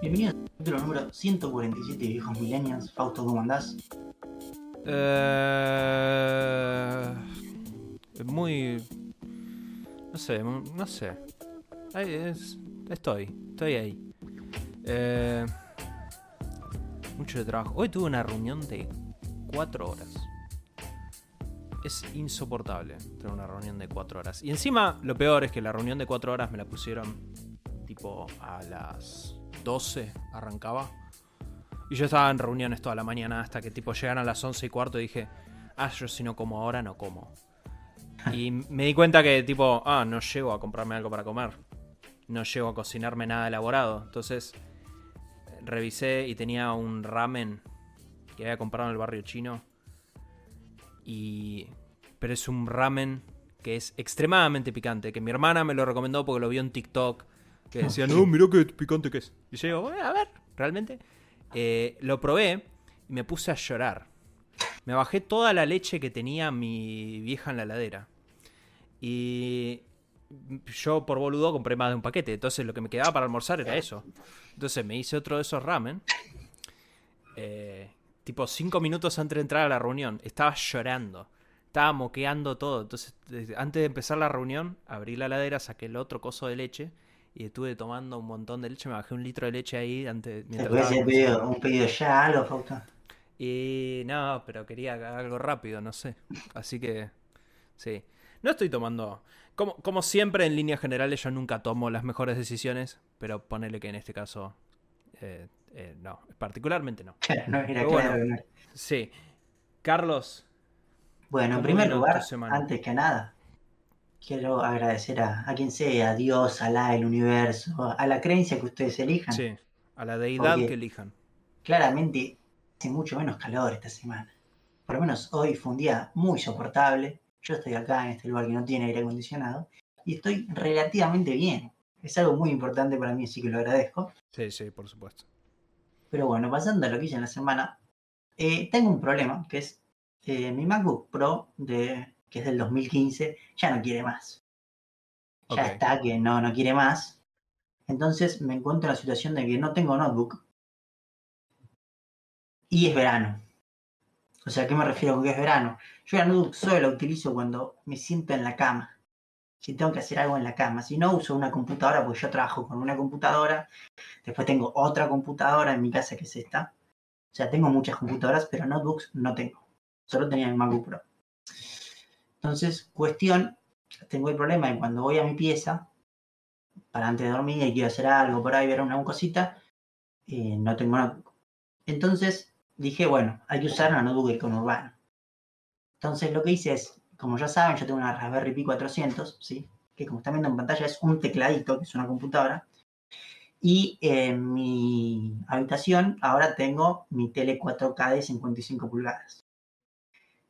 Bienvenidos al capítulo número 147 de Viejos Millennials. Fausto, ¿cómo andás? Eh, muy. No sé, no sé. Ahí es- estoy, estoy ahí. Eh, mucho de trabajo. Hoy tuve una reunión de 4 horas. Es insoportable tener una reunión de 4 horas. Y encima, lo peor es que la reunión de 4 horas me la pusieron tipo a las 12, arrancaba. Y yo estaba en reuniones toda la mañana hasta que tipo llegan a las 11 y cuarto y dije, ah, yo si no como ahora, no como. Y me di cuenta que tipo, ah, no llego a comprarme algo para comer. No llego a cocinarme nada elaborado. Entonces, revisé y tenía un ramen que había comprado en el barrio chino. Y... Pero es un ramen que es extremadamente picante. Que mi hermana me lo recomendó porque lo vio en TikTok. Que decía, no, mirá qué picante que es. Y yo digo, "Bueno, a ver, realmente. Eh, lo probé y me puse a llorar. Me bajé toda la leche que tenía mi vieja en la heladera. Y yo por boludo compré más de un paquete. Entonces lo que me quedaba para almorzar era eso. Entonces me hice otro de esos ramen. Eh, tipo cinco minutos antes de entrar a la reunión. Estaba llorando. Estaba moqueando todo. Entonces antes de empezar la reunión, abrí la heladera, saqué el otro coso de leche. Y estuve tomando un montón de leche. Me bajé un litro de leche ahí antes. ¿Te mientras haber pedido un pedido ya, algo, Fausto? y no, pero quería algo rápido, no sé. Así que, sí. No estoy tomando... Como, como siempre, en líneas generales, yo nunca tomo las mejores decisiones, pero ponele que en este caso, eh, eh, no, particularmente no. no, era claro bueno. que no. Sí. Carlos, Bueno, en ¿Cómo primer lugar, antes que nada, quiero agradecer a, a quien sea, a Dios, Alá, el universo, a la creencia que ustedes elijan. sí, a la deidad Porque- que elijan. Claramente hace mucho menos calor esta semana. Por lo menos hoy fue un día muy soportable. Yo estoy acá en este lugar que no tiene aire acondicionado y estoy relativamente bien. Es algo muy importante para mí, así que lo agradezco. Sí, sí, por supuesto. Pero bueno, pasando a lo que hice en la semana, eh, tengo un problema, que es eh, mi MacBook Pro, de, que es del 2015, ya no quiere más. Ya está, que no, no quiere más. Entonces me encuentro en la situación de que no tengo notebook y es verano. O sea, ¿a qué me refiero con que es verano? Yo la notebook solo la utilizo cuando me siento en la cama. Si tengo que hacer algo en la cama. Si no, uso una computadora, porque yo trabajo con una computadora. Después tengo otra computadora en mi casa que es esta. O sea, tengo muchas computadoras, pero notebooks no tengo. Solo tenía mi MacBook Pro. Entonces, cuestión, tengo el problema de cuando voy a mi pieza, para antes de dormir y quiero hacer algo por ahí, ver una cosita, eh, no tengo notebook. Entonces dije, bueno, hay que usar una notebook con urbano. Entonces lo que hice es, como ya saben, yo tengo una Raspberry Pi 400, ¿sí? que como están viendo en pantalla es un tecladito, que es una computadora. Y en mi habitación ahora tengo mi tele 4K de 55 pulgadas.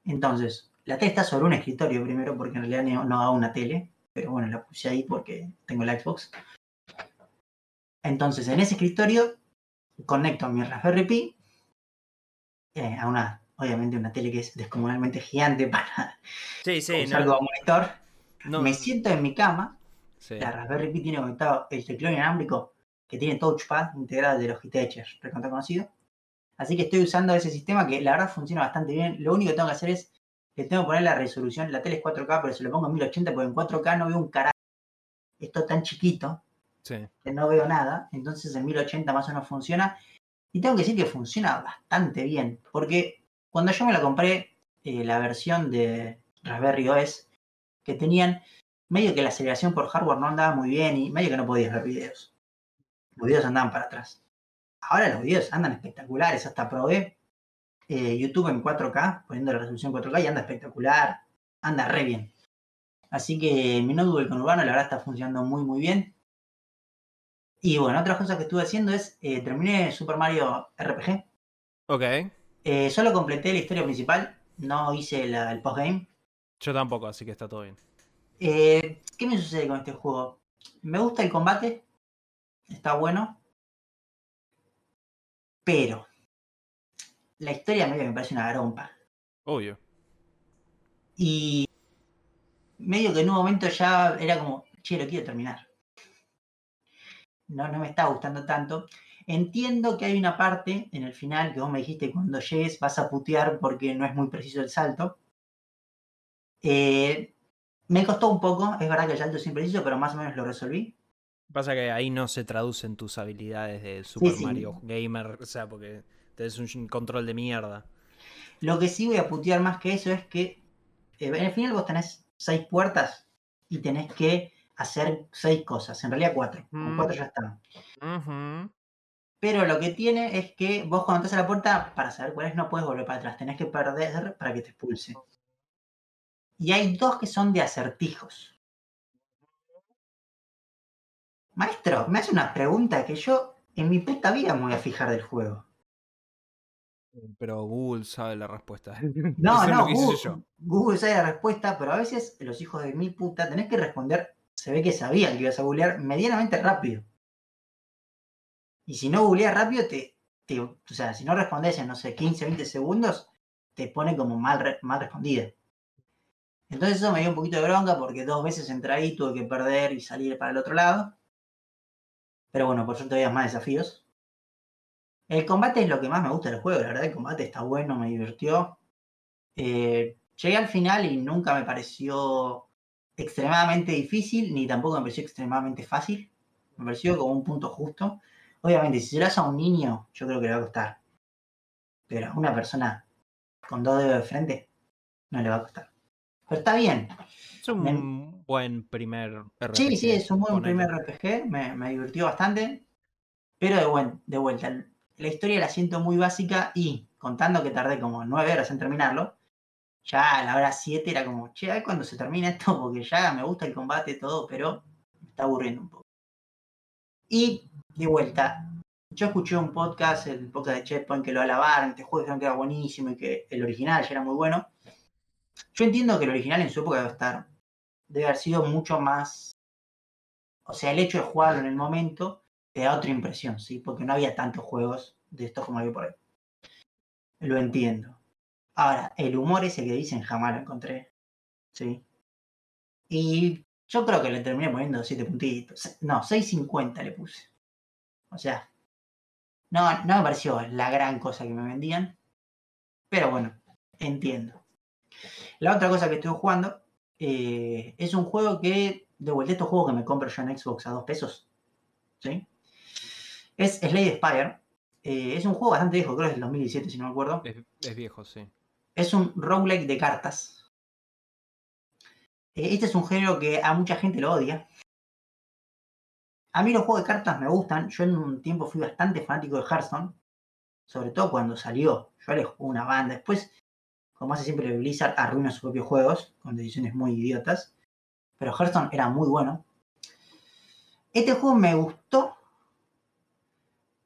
Entonces, la tele está sobre un escritorio primero, porque en realidad no, no hago una tele, pero bueno, la puse ahí porque tengo la Xbox. Entonces, en ese escritorio conecto mi Raspberry Pi eh, a una, obviamente, una tele que es descomunalmente gigante para Sí, sí, usar como monitor. no, Me siento en mi cama sí. la Raspberry Pi tiene conectado el teclado inalámbrico que tiene touchpad integrado de Logitech, recontra conocido. Así que estoy usando ese sistema que la verdad funciona bastante bien. Lo único que tengo que hacer es que tengo que poner la resolución. La tele es 4K, pero se lo pongo en 1080 porque en 4K no veo un carajo. Esto es tan chiquito sí. que no veo nada. Entonces en 1080 más o menos funciona. Y tengo que decir que funciona bastante bien. Porque cuando yo me la compré, eh, la versión de Raspberry OS, que tenían medio que la aceleración por hardware no andaba muy bien y medio que no podías ver videos. Los videos andaban para atrás. Ahora los videos andan espectaculares. Hasta probé eh, YouTube en 4K, poniendo la resolución 4K y anda espectacular. Anda re bien. Así que mi notebook con Urbano la verdad está funcionando muy muy bien. Y bueno, otra cosa que estuve haciendo es, eh, terminé Super Mario RPG. Ok. Eh, solo completé la historia principal, no hice la- el postgame. Yo tampoco, así que está todo bien. Eh, ¿Qué me sucede con este juego? Me gusta el combate, está bueno, pero la historia medio que me parece una garompa. Obvio. Y medio que en un momento ya era como, che, lo quiero terminar. No, no me está gustando tanto. Entiendo que hay una parte en el final que vos me dijiste cuando llegues vas a putear porque no es muy preciso el salto. Eh, me costó un poco, es verdad que el salto es impreciso, pero más o menos lo resolví. Pasa que ahí no se traducen tus habilidades de Super sí. Mario Gamer, o sea, porque tenés un control de mierda. Lo que sí voy a putear más que eso es que eh, en el final vos tenés seis puertas y tenés que hacer seis cosas, en realidad cuatro, con Mm. cuatro ya están. Pero lo que tiene es que vos cuando entras a la puerta, para saber cuál es, no puedes volver para atrás, tenés que perder para que te expulse. Y hay dos que son de acertijos. Maestro, me hace una pregunta que yo en mi puta vida me voy a fijar del juego. Pero Google sabe la respuesta. No, Eso no, Google, yo. Google sabe la respuesta, pero a veces los hijos de mi puta tenés que responder, se ve que sabían que ibas a googlear medianamente rápido. Y si no googleas rápido, te, te- o sea, si no respondes en, no sé, 15, 20 segundos, te pone como mal, mal respondida. Entonces eso me dio un poquito de bronca porque dos veces entré ahí, tuve que perder y salir para el otro lado. Pero bueno, por suerte había más desafíos. El combate es lo que más me gusta del juego, la verdad el combate está bueno, me divirtió. Eh, llegué al final y nunca me pareció extremadamente difícil, ni tampoco me pareció extremadamente fácil. Me pareció como un punto justo. Obviamente, si se lo hace a un niño, yo creo que le va a costar. Pero a una persona con dos dedos de frente, no le va a costar. Pero está bien. Es un Me- buen primer RPG. Sí, sí, es un buen primer RPG, me, me divirtió bastante. Pero de, buen, de vuelta, la historia la siento muy básica y contando que tardé como nueve horas en terminarlo, ya a la hora 7 era como, che, a ver cuándo se termina esto, porque ya me gusta el combate todo, pero me está aburriendo un poco. Y de vuelta, yo escuché un podcast, el podcast de Checkpoint, que lo alabaron, juego dijeron que era buenísimo y que el original ya era muy bueno. Yo entiendo que el original en su época debe estar, debe haber sido mucho más. O sea, el hecho de jugarlo en el momento te da otra impresión, ¿sí? Porque no había tantos juegos de estos como había por ahí. Lo entiendo. Ahora, el humor ese que dicen jamás lo encontré. ¿Sí? Y yo creo que le terminé poniendo 7 puntitos. No, 6.50 le puse. O sea, no, no me pareció la gran cosa que me vendían. Pero bueno, entiendo. La otra cosa que estoy jugando eh, es un juego que, de vuelta, estos juegos que me compro yo en Xbox a 2 pesos. ¿Sí? Es Slade Spire. Eh, es un juego bastante viejo, creo que es del 2017, si no me acuerdo. Es, es viejo, sí. Es un roguelike de cartas. Eh, Este es un género que a mucha gente lo odia. A mí los juegos de cartas me gustan. Yo en un tiempo fui bastante fanático de Hearthstone. Sobre todo cuando salió. Yo le jugué una banda. Después, como hace siempre Blizzard, arruina sus propios juegos con decisiones muy idiotas. Pero Hearthstone era muy bueno. Este juego me gustó.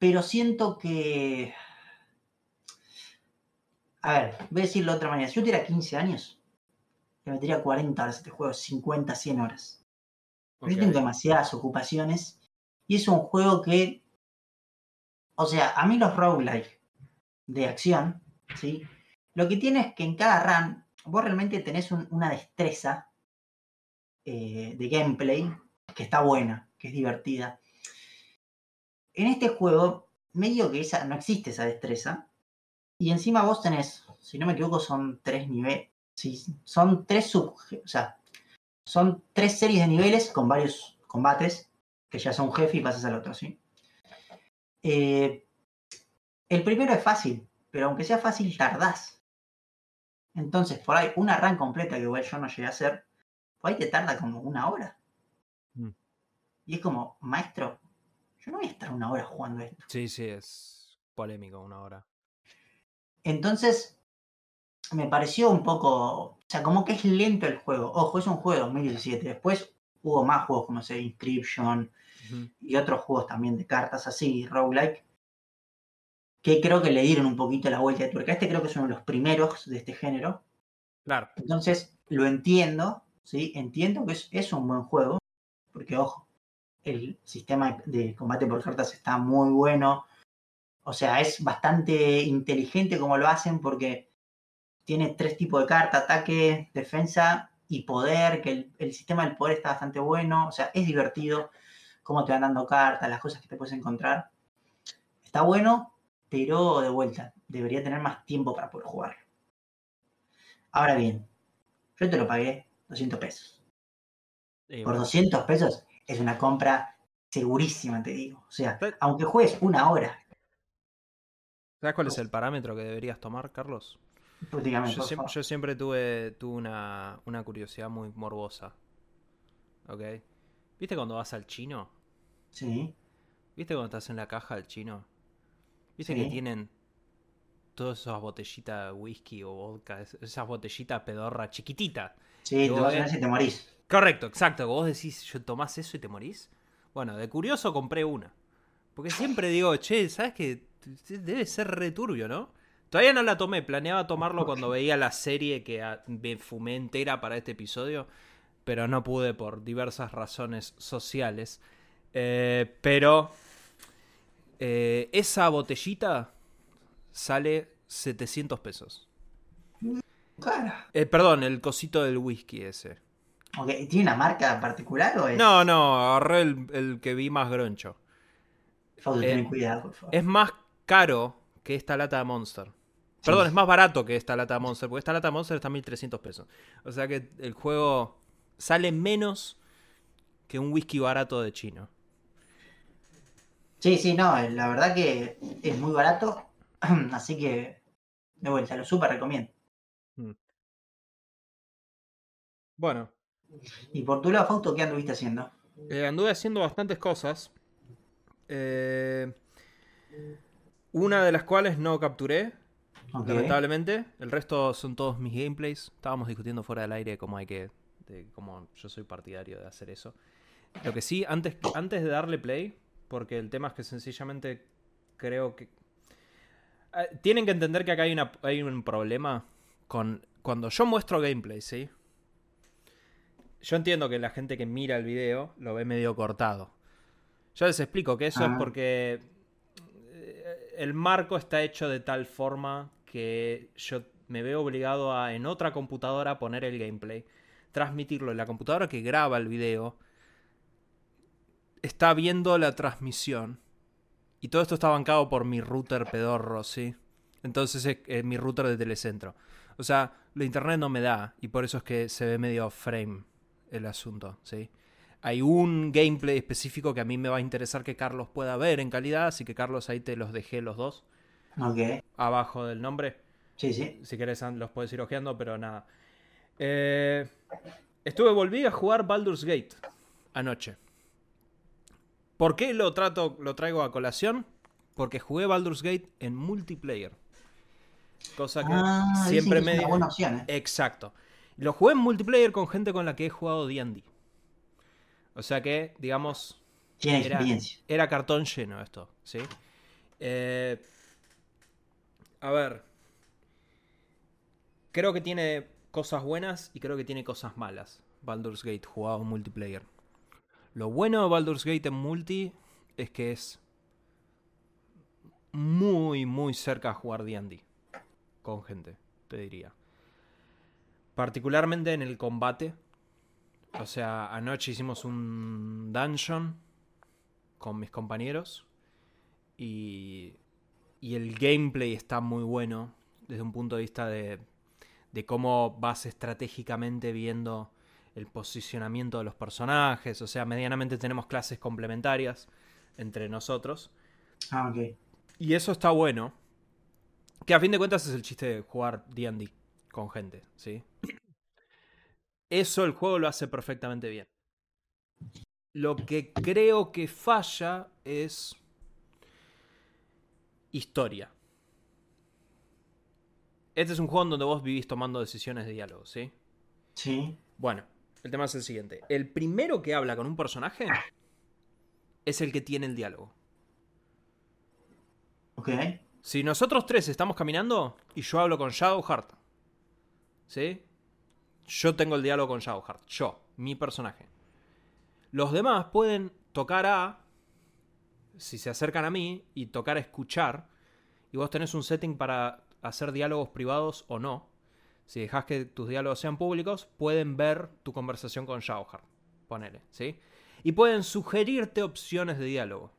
Pero siento que a ver, voy a decirlo de otra manera. Si yo tuviera 15 años, le metería 40 horas a este juego, 50, 100 horas. Pero yo tengo demasiadas ocupaciones y es un juego que, o sea, a mí los roguelike de acción, ¿sí? Lo que tiene es que en cada run vos realmente tenés un- una destreza eh, de gameplay que está buena, que es divertida. En este juego, medio que esa, no existe esa destreza, y encima vos tenés, si no me equivoco, son tres niveles. Sí, son tres sub. O sea, son tres series de niveles con varios combates, que ya son jefe y pasas al otro, ¿sí? Eh, el primero es fácil, pero aunque sea fácil, tardás. Entonces, por ahí, una run completa, que igual yo no llegué a hacer, por ahí te tarda como una hora. Mm. Y es como, maestro, yo no voy a estar una hora jugando esto. Sí, sí, es polémico una hora. Entonces, me pareció un poco. O sea, como que es lento el juego. Ojo, es un juego de 2017. Después hubo más juegos como se Inscription y otros juegos también de cartas así, roguelike, que creo que le dieron un poquito la vuelta de tuerca. Este creo que es uno de los primeros de este género. Claro. Entonces, lo entiendo, ¿sí? Entiendo que es, es un buen juego, porque, ojo, el sistema de combate por cartas está muy bueno. O sea, es bastante inteligente como lo hacen, porque tiene tres tipos de cartas, ataque, defensa y poder, que el, el sistema del poder está bastante bueno. O sea, es divertido cómo te van dando cartas, las cosas que te puedes encontrar. Está bueno, pero de vuelta, debería tener más tiempo para poder jugar. Ahora bien, yo te lo pagué 200 pesos. Y Por bueno, 200 pesos es una compra segurísima, te digo. O sea, aunque juegues una hora, ¿Sabes cuál es el parámetro que deberías tomar, Carlos? prácticamente. Yo, siempre tuve, tuve una, una curiosidad muy morbosa. ¿Ok? ¿Viste cuando vas al chino? Sí, ¿Viste cuando estás en la caja del chino? ¿Viste Sí. que tienen todas esas botellitas de whisky o vodka? es- Esas botellitas pedorra chiquititas. sí, te vas a eh, ver si te morís. Correcto, exacto. Vos decís, yo tomás eso y te morís. Bueno, de curioso compré una. Porque siempre digo, che, ¿sabes qué? Debe ser returbio, ¿no? Todavía no la tomé, planeaba tomarlo cuando veía la serie que ah, me fumé entera para este episodio, pero no pude por diversas razones sociales. Eh, pero eh, esa botellita sale 700 pesos. Claro. Eh, perdón, el cosito del whisky ese. ¿Tiene una marca particular o es? No, no, agarré el, el que vi más groncho. Fausto, eh, ten cuidado, por favor. Es más caro que esta lata de Monster. Perdón, es más barato que esta lata de Monster, porque esta lata de Monster está a 1300 pesos. O sea que el juego sale menos que un whisky barato de chino. Sí, sí, no, la verdad que es muy barato, así que de vuelta, lo súper recomiendo. Bueno, Y por tu lado, Fausto, ¿qué anduviste haciendo? eh, anduve haciendo bastantes cosas. Eh, una de las cuales no capturé, lamentablemente. El resto son todos mis gameplays. Estábamos discutiendo fuera del aire cómo hay que. De cómo yo soy partidario de hacer eso. Lo que sí, antes, antes de darle play, porque el tema es que sencillamente creo que. Ah, Tienen que entender que acá hay, una, hay un problema con. Cuando yo muestro gameplay, ¿sí? Yo entiendo que la gente que mira el video lo ve medio cortado. Yo les explico que eso es Ah. porque eh, el marco está hecho de tal forma que yo me veo obligado a en otra computadora poner el gameplay, transmitirlo en la computadora que graba el video, está viendo la transmisión y todo esto está bancado por mi router pedorro, ¿sí? Entonces es eh, mi router de telecentro. O sea, la internet no me da y por eso es que se ve medio frame el asunto, ¿sí? Hay un gameplay específico que a mí me va a interesar que Carlos pueda ver en calidad, así que Carlos ahí te los dejé los dos Ok, abajo del nombre. sí, sí. Si querés los puedes ir ojeando, pero nada. Eh, estuve, volví a jugar Baldur's Gate anoche. ¿Por qué lo trato, lo traigo a colación? Porque jugué Baldur's Gate en multiplayer. Cosa que Ah, siempre me buena opción, ¿eh? Exacto. Lo jugué en multiplayer con gente con la que he jugado D&D. O sea que, digamos, era, era cartón lleno esto, ¿sí? Eh, a ver. Creo que tiene cosas buenas y creo que tiene cosas malas. Baldur's Gate jugado en multiplayer. Lo bueno de Baldur's Gate en multi es que es muy, muy cerca a jugar D&D. Con gente, te diría. Particularmente en el combate. O sea, anoche hicimos un dungeon con mis compañeros. Y, y el gameplay está muy bueno desde un punto de vista de, de cómo vas estratégicamente viendo el posicionamiento de los personajes. O sea, medianamente tenemos clases complementarias entre nosotros. Ah, ok. Y eso está bueno. Que a fin de cuentas es el chiste de jugar DD con gente, ¿sí? Eso el juego lo hace perfectamente bien. Lo que creo que falla es historia. Este es un juego donde vos vivís tomando decisiones de diálogo, ¿sí? Sí. Bueno, el tema es el siguiente. El primero que habla con un personaje es el que tiene el diálogo. Ok. Si nosotros tres estamos caminando y yo hablo con Shadowheart, ¿sí? Yo tengo el diálogo con Shadowheart, yo, mi personaje. Los demás pueden tocar a, si se acercan a mí, y tocar a escuchar, y vos tenés un setting para hacer diálogos privados o no. Si dejas que tus diálogos sean públicos, pueden ver tu conversación con Shadowheart, ponele, ¿sí? Y pueden sugerirte opciones de diálogo.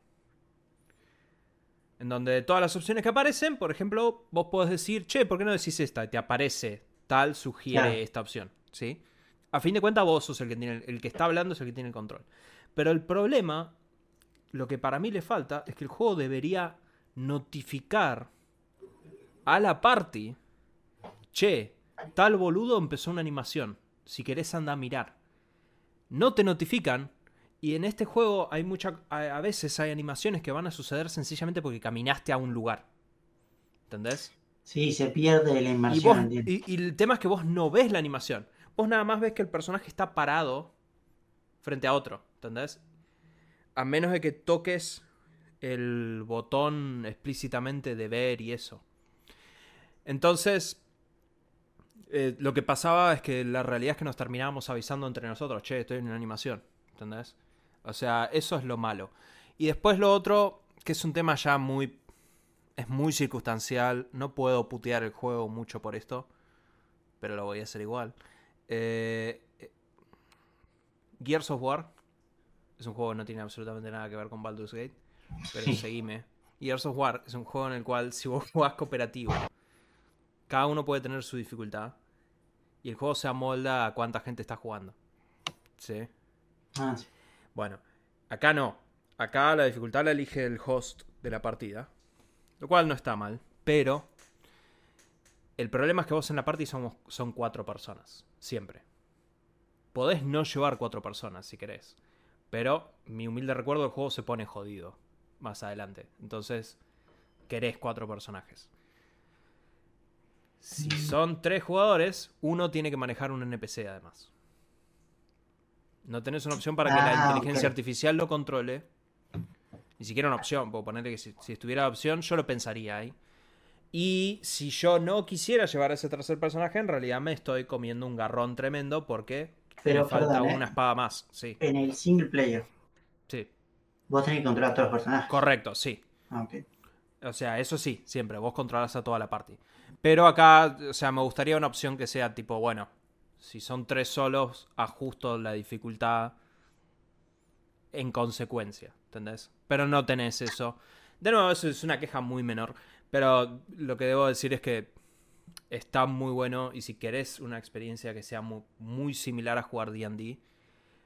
En donde todas las opciones que aparecen, por ejemplo, vos podés decir, che, ¿por qué no decís esta? Y te aparece tal, sugiere Claro. esta opción. ¿Sí? A fin de cuentas, vos sos el que tiene, el que está hablando es el que tiene el control. Pero el problema, lo que para mí le falta, es que el juego debería notificar a la party, che, tal boludo empezó una animación. Si querés anda a mirar. No te notifican. Y en este juego hay mucha. A, a veces hay animaciones que van a suceder sencillamente porque caminaste a un lugar. ¿Entendés? Sí, se pierde la Y, inmersión. vos- entiendo. y- y el tema es que vos no ves la animación. Vos nada más ves que el personaje está parado frente a otro. ¿Entendés? A menos de que toques el botón explícitamente de ver y eso. Entonces, eh, lo que pasaba es que la realidad es que nos terminábamos avisando entre nosotros, che, estoy en una animación, ¿entendés? O sea, eso es lo malo. Y después lo otro, que es un tema ya muy... Es muy circunstancial, no puedo putear el juego mucho por esto, pero lo voy a hacer igual. Eh, eh, Gears of War es un juego que no tiene absolutamente nada que ver con Baldur's Gate, pero Sí. seguime. Gears of War es un juego en el cual si vos jugás cooperativo, cada uno puede tener su dificultad y el juego se amolda a cuánta gente está jugando. ¿Sí? Ah, sí. Bueno, acá no. Acá la dificultad la elige el host de la partida. Lo cual no está mal. Pero el problema es que vos en la party somos, son cuatro personas. Siempre. Podés no llevar cuatro personas si querés. Pero mi humilde recuerdo el juego se pone jodido más adelante. Entonces, querés cuatro personajes. Si son tres jugadores, uno tiene que manejar un NPC además. No tenés una opción para que la Ah, inteligencia artificial lo controle. Ni siquiera una opción. Puedo ponerle que si, si estuviera la opción, yo lo pensaría ahí. Y si yo no quisiera llevar a ese tercer personaje, en realidad me estoy comiendo un garrón tremendo porque Pero, me falta perdón, ¿eh? una espada más. Sí, En el single player, sí. vos tenés que controlar a todos los personajes. Correcto, sí. Ah, ok. O sea, eso sí, siempre. Vos controlas a toda la party. Pero acá, o sea, me gustaría una opción que sea tipo, bueno, si son tres solos, ajusto la dificultad en consecuencia, ¿entendés? Pero no tenés eso. De nuevo, eso es una queja muy menor. Pero lo que debo decir es que está muy bueno y si querés una experiencia que sea muy, muy similar a jugar D&D,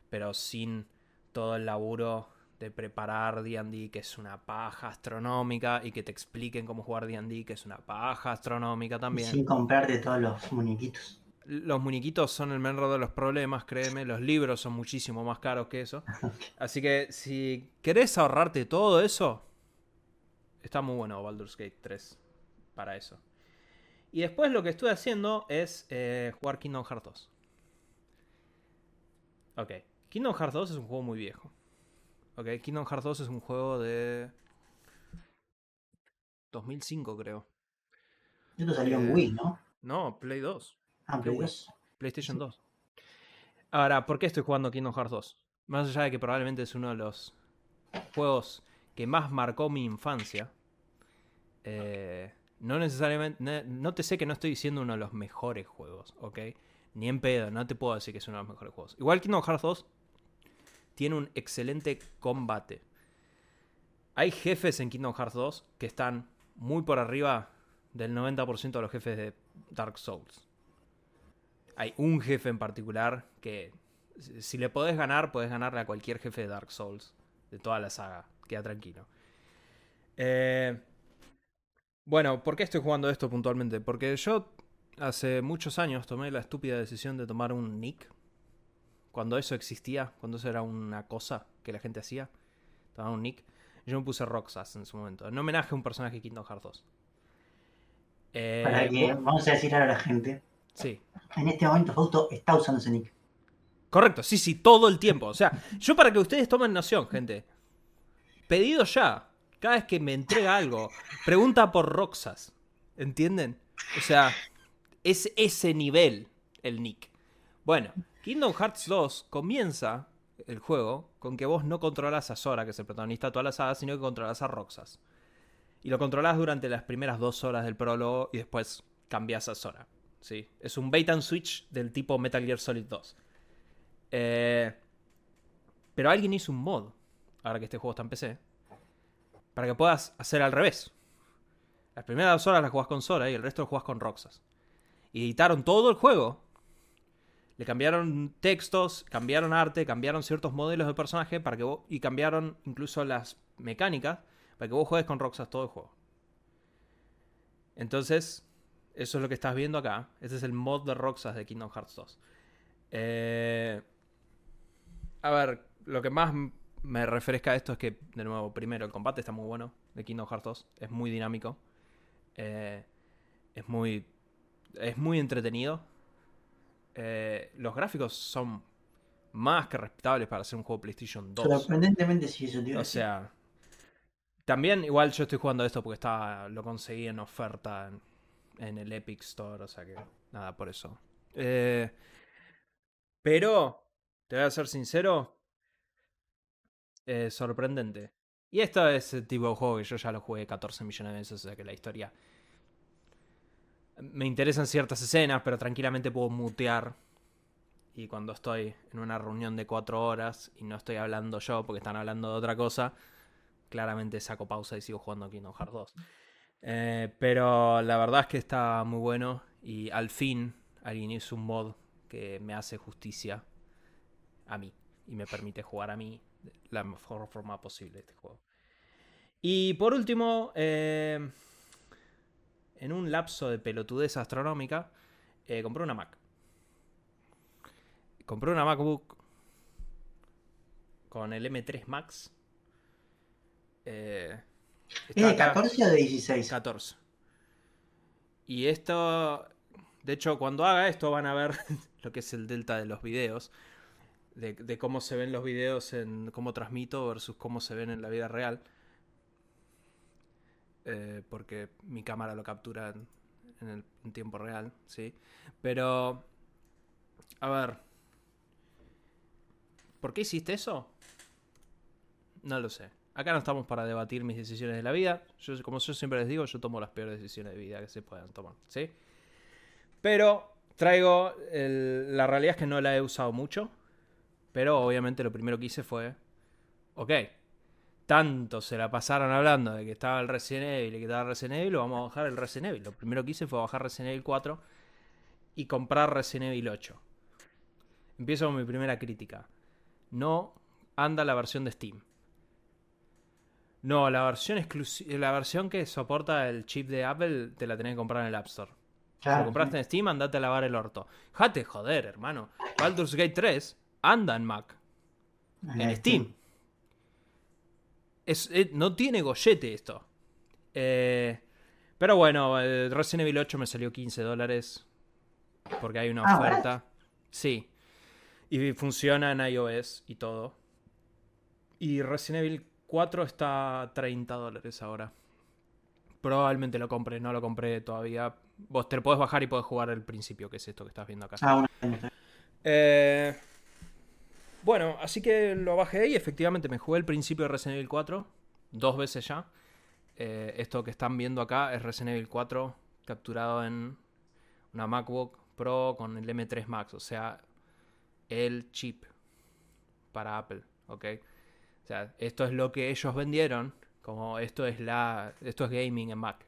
pero sin todo el laburo de preparar D&D, que es una paja astronómica, y que te expliquen cómo jugar D&D, que es una paja astronómica también. Sin comprarte todos los muñequitos. Los muñequitos son el menor de los problemas, créeme. Los libros son muchísimo más caros que eso. Así que si querés ahorrarte todo eso, está muy bueno Baldur's Gate 3 para eso. Y después lo que estuve haciendo es eh, jugar Kingdom Hearts 2. Ok, Kingdom Hearts 2 es un juego muy viejo. Ok, Kingdom Hearts 2 es un juego de 2005 creo. Esto salió en Eh, Wii, ¿no? No, Play 2. Ah, Play Wii. 2. PlayStation 2. Ahora, ¿por qué estoy jugando Kingdom Hearts 2? Más allá de que probablemente es uno de los juegos que más marcó mi infancia. eh, no necesariamente. ne- No te sé que no estoy diciendo uno de los mejores juegos, ¿ok? Ni en pedo, no te puedo decir que es uno de los mejores juegos. Igual Kingdom Hearts 2 tiene un excelente combate. Hay jefes en Kingdom Hearts 2 que están muy por arriba del 90% de los jefes de Dark Souls. Hay un jefe en particular que si le podés ganar, podés ganarle a cualquier jefe de Dark Souls de toda la saga. Queda tranquilo. Eh, bueno, ¿por qué estoy jugando esto puntualmente? Porque yo hace muchos años tomé la estúpida decisión de tomar un nick. Cuando eso existía, cuando eso era una cosa que la gente hacía. Tomar un nick. Yo me puse Roxas en su momento. En homenaje a un personaje de Kingdom Hearts 2. Eh, Para que, vamos a decir a la gente. Sí. En este momento Fausto está usando ese nick. Correcto, sí, sí, todo el tiempo. O sea, yo para que ustedes tomen noción, gente. Pedido ya. Cada vez que me entrega algo, pregunta por Roxas. ¿Entienden? O sea, es ese nivel el nick. Bueno, Kingdom Hearts 2 comienza el juego con que vos no controlas a Sora, que es el protagonista de toda la saga, sino que controlas a Roxas. Y lo controlas durante las primeras dos horas del prólogo y después cambias a Sora. ¿Sí? Es un bait and switch del tipo Metal Gear Solid 2. Eh, pero alguien hizo un mod, ahora que este juego está en PC, para que puedas hacer al revés. Las primeras dos horas las jugás con Sora y el resto lo jugás con Roxas. Y editaron todo el juego. Le cambiaron textos, cambiaron arte, cambiaron ciertos modelos de personaje para que vos, y cambiaron incluso las mecánicas para que vos juegues con Roxas todo el juego. Entonces, eso es lo que estás viendo acá. Este es el mod de Roxas de Kingdom Hearts 2. Eh, a ver, lo que más me refresca a esto es que, de nuevo, primero, el combate está muy bueno de Kingdom Hearts 2. Es muy dinámico. Eh, es muy. Es muy entretenido. Eh, los gráficos son más que respetables para hacer un juego PlayStation 2. Sorprendentemente sí, eso tío. O sea. También, igual yo estoy jugando esto porque está, lo conseguí en oferta en, en el Epic Store. O sea que. Nada, por eso. Eh, pero. Te voy a ser sincero. Eh, sorprendente. Y esto es el tipo de juego que yo ya lo jugué 14 millones de veces, o sea que la historia... Me interesan ciertas escenas, pero tranquilamente puedo mutear. Y cuando estoy en una reunión de 4 horas y no estoy hablando yo porque están hablando de otra cosa, claramente saco pausa y sigo jugando Kingdom Hearts 2. Eh, pero la verdad es que está muy bueno y al fin alguien hizo un mod que me hace justicia a mí y me permite jugar a mí de la mejor forma posible este juego. Y por último, eh, en un lapso de pelotudez astronómica, eh, compré una Mac. Compré una MacBook con el M3 Max. Eh, ¿Es está de acá- 14 o de 16? 14. Y esto, de hecho, cuando haga esto van a ver lo que es el delta de los videos, de, de cómo se ven los videos en cómo transmito versus cómo se ven en la vida real. Eh, porque mi cámara lo captura en, en el, en tiempo real, ¿sí? Pero, a ver, ¿por qué hiciste eso? No lo sé. Acá no estamos para debatir mis decisiones de la vida. Yo, como yo siempre les digo, yo tomo las peores decisiones de vida que se puedan tomar, ¿sí? Pero traigo. la realidad es que no la he usado mucho. Pero obviamente lo primero que hice fue. Ok. Tanto se la pasaron hablando de que estaba el Resident Evil y que estaba Resident Evil, lo vamos a bajar el Resident Evil. Lo primero que hice fue bajar Resident Evil 4 y comprar Resident Evil 8. Empiezo con mi primera crítica. No anda la versión de Steam. No, la versión exclusiva, la versión que soporta el chip de Apple te la tenés que comprar en el App Store. Si lo compraste en Steam, andate a lavar el orto. Jate, joder, hermano. Baldur's Gate 3 anda en Mac, en Steam. Es, eh, no tiene gollete esto. Eh, pero bueno, eh, Resident Evil 8 me salió 15 dólares. Porque hay una Ah, oferta. Sí. Y funciona en iOS y todo. Y Resident Evil 4 está a 30 dólares ahora. Probablemente lo compre, no lo compré todavía. Vos te lo podés bajar y podés jugar el principio, que es esto que estás viendo acá. Ah, Eh, bueno, así que lo bajé y efectivamente me jugué el principio de Resident Evil 4 dos veces ya. Eh, esto que están viendo acá es Resident Evil 4 capturado en una MacBook Pro con el M3 Max, o sea, el chip para Apple, ¿ok? Sea, esto es lo que ellos vendieron, como esto es la, esto es gaming en Mac.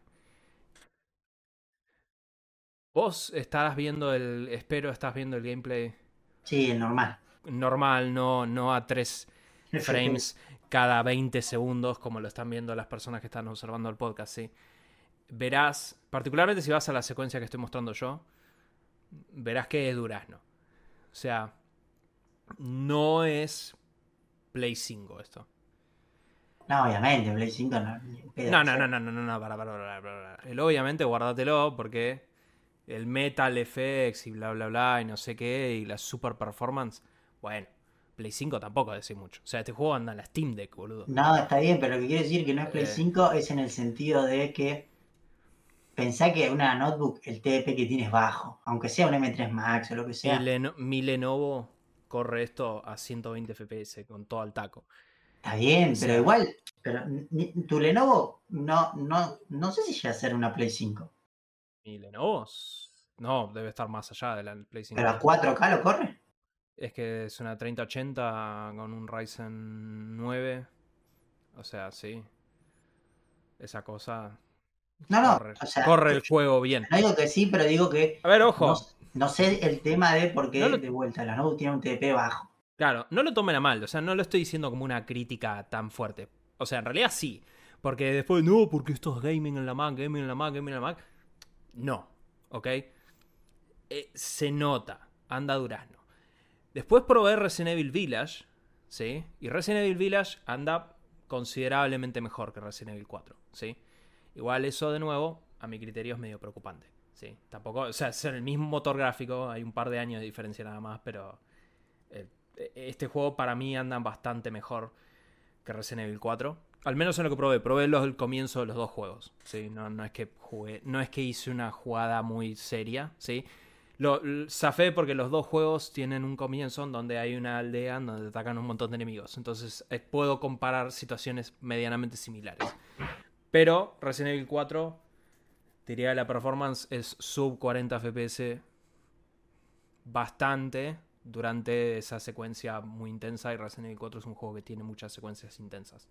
Vos estarás viendo el, espero estás viendo el gameplay Sí, el normal. normal, no, no a 3 frames cada 20 segundos, como lo están viendo las personas que están observando el podcast, ¿sí? Verás, particularmente si vas a la secuencia que estoy mostrando yo, verás que es durazno. O sea, no es Play 5 esto. No, obviamente, Play 5 no. No, no, no, no, no, no, no, para, para, para, para. El obviamente guárdatelo porque el Metal FX y bla, bla, bla, y no sé qué, y la super performance, bueno, Play 5 tampoco decir mucho. O sea, este juego anda en la Steam Deck, boludo. No, está bien, pero lo que quiere decir que no es Play Eh. 5 es en el sentido de que pensá que una notebook, el TDP que tiene es bajo, aunque sea un M3 Max o lo que Mi, sea. Leno- mi Lenovo corre esto a 120 FPS con todo al taco. Está bien, O sea- pero igual, pero tu Lenovo no, no, no sé si llega a ser una Play 5, Mi Lenovo, no, debe estar más allá de la Play 5. pero a 4K lo corre. Es que es una 3080 con un Ryzen 9. O sea, sí. esa cosa. No, no, corre, o sea, corre el juego bien. No digo que sí, pero digo que A ver, ojo. no, no sé el tema de por qué No lo- de vuelta la notebook tiene un TDP bajo. Claro, no lo tomen a mal, o sea, no lo estoy diciendo como una crítica tan fuerte. O sea, en realidad sí. Porque después, no, porque esto es gaming en la Mac, gaming en la Mac, gaming en la Mac. No, ¿ok? Eh, se nota, anda durazno. Después probé Resident Evil Village, ¿sí? Y Resident Evil Village anda considerablemente mejor que Resident Evil 4, ¿sí? Igual eso, de nuevo, a mi criterio es medio preocupante, ¿sí? Tampoco, o sea, es el mismo motor gráfico, hay un par de años de diferencia nada más, pero eh, este juego para mí anda bastante mejor que Resident Evil 4. Al menos en lo que probé. Probé los, el comienzo de los dos juegos. ¿sí? No, no es que jugué, no es que hice una jugada muy seria. ¿sí? Lo, l- zafé porque los dos juegos tienen un comienzo en donde hay una aldea en donde atacan un montón de enemigos. Entonces eh, puedo comparar situaciones medianamente similares. Pero Resident Evil 4, diría que la performance es sub 40 FPS bastante durante esa secuencia muy intensa y Resident Evil 4 es un juego que tiene muchas secuencias intensas.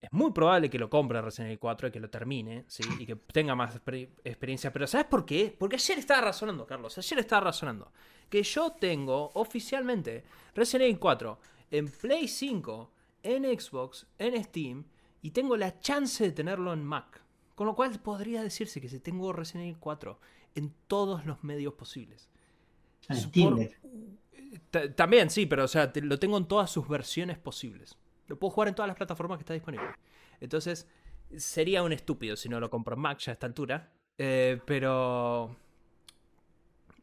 Es muy probable que lo compre Resident Evil 4 y que lo termine. Y que tenga más exper- experiencia. Pero ¿sabes por qué? Porque ayer estaba razonando, Carlos. Ayer estaba razonando. Que yo tengo oficialmente Resident Evil 4 en Play 5, en Xbox, en Steam. Y tengo la chance de tenerlo en Mac. Con lo cual podría decirse que si tengo Resident Evil 4 en todos los medios posibles. Por- Deck. Ta- También, sí, pero o sea, te- lo tengo en todas sus versiones posibles. Lo puedo jugar en todas las plataformas que está disponible. Entonces, sería un estúpido si no lo compro en Mac ya a esta altura. Eh, pero.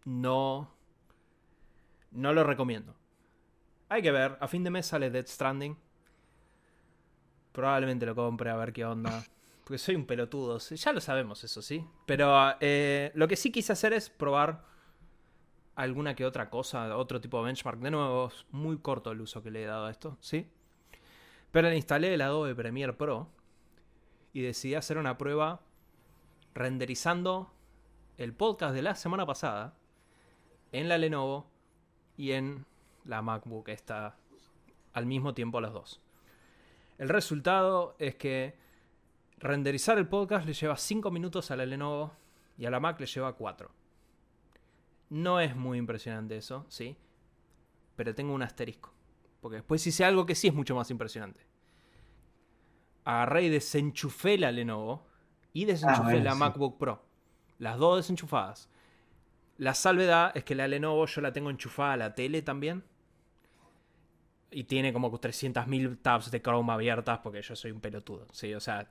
No. No lo recomiendo. Hay que ver. A fin de mes sale Dead Stranding. Probablemente lo compre a ver qué onda. Porque soy un pelotudo. Ya lo sabemos, eso sí. Pero eh, lo que sí quise hacer es probar alguna que otra cosa, otro tipo de benchmark. De nuevo, es muy corto el uso que le he dado a esto, ¿sí? Pero le instalé el Adobe Premiere Pro y decidí hacer una prueba renderizando el podcast de la semana pasada en la Lenovo y en la MacBook esta al mismo tiempo las dos. El resultado es que renderizar el podcast le lleva 5 minutos a la Lenovo y a la Mac le lleva 4. No es muy impresionante eso, sí. Pero tengo un asterisco. Porque después hice algo que sí es mucho más impresionante. Agarré y desenchufé la Lenovo y desenchufé Ah, bueno, la sí. MacBook Pro. Las dos desenchufadas. La salvedad es que la Lenovo yo la tengo enchufada a la tele también. Y tiene como 300.000 tabs de Chrome abiertas porque yo soy un pelotudo. Sí, o sea,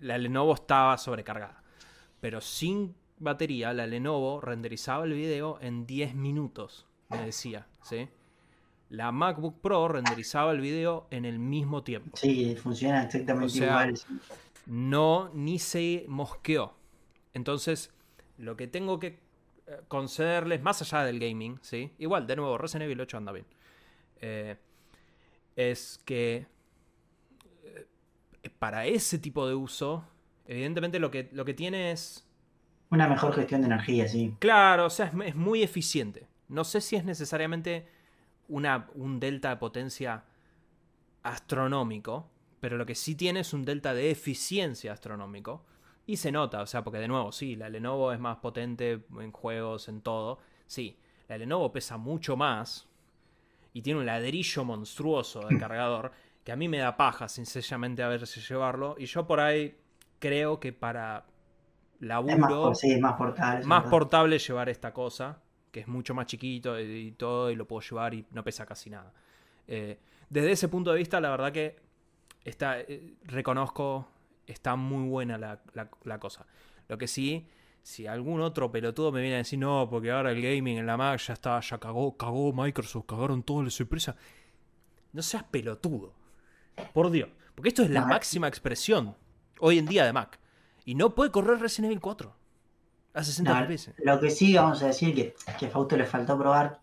la Lenovo estaba sobrecargada. Pero sin batería, la Lenovo renderizaba el video en 10 minutos, me decía, ¿sí? La MacBook Pro renderizaba el video en el mismo tiempo. Sí, funciona exactamente O sea, igual. No, ni se mosqueó. Entonces, lo que tengo que eh, concederles, más allá del gaming, ¿sí? Igual, de nuevo, Resident Evil 8 anda bien. Eh, es que eh, para ese tipo de uso, evidentemente lo que, lo que tiene es Una mejor gestión de energía, sí. Claro, o sea, es, es muy eficiente. No sé si es necesariamente una, un delta de potencia astronómico, pero lo que sí tiene es un delta de eficiencia astronómico. Y se nota, o sea, porque de nuevo, sí, la Lenovo es más potente en juegos, en todo. Sí, la Lenovo pesa mucho más y tiene un ladrillo monstruoso de cargador que a mí me da paja, sencillamente, a ver si llevarlo. Y yo por ahí creo que para laburo Es más, sí, es más portable. más portable llevar esta cosa, que es mucho más chiquito y, y todo, y lo puedo llevar y no pesa casi nada. Eh, desde ese punto de vista, la verdad que está, eh, reconozco, está muy buena la, la- la cosa. Lo que sí, si algún otro pelotudo me viene a decir, no, porque ahora el gaming en la Mac ya está, ya cagó, cagó Microsoft, cagaron todas las empresas. No seas pelotudo. Por Dios. Porque esto es la No, máxima expresión hoy en día de Mac. Y no puede correr Resident Evil 4 a 60 No, lo que sí vamos a decir que, que a Fausto le faltó probar,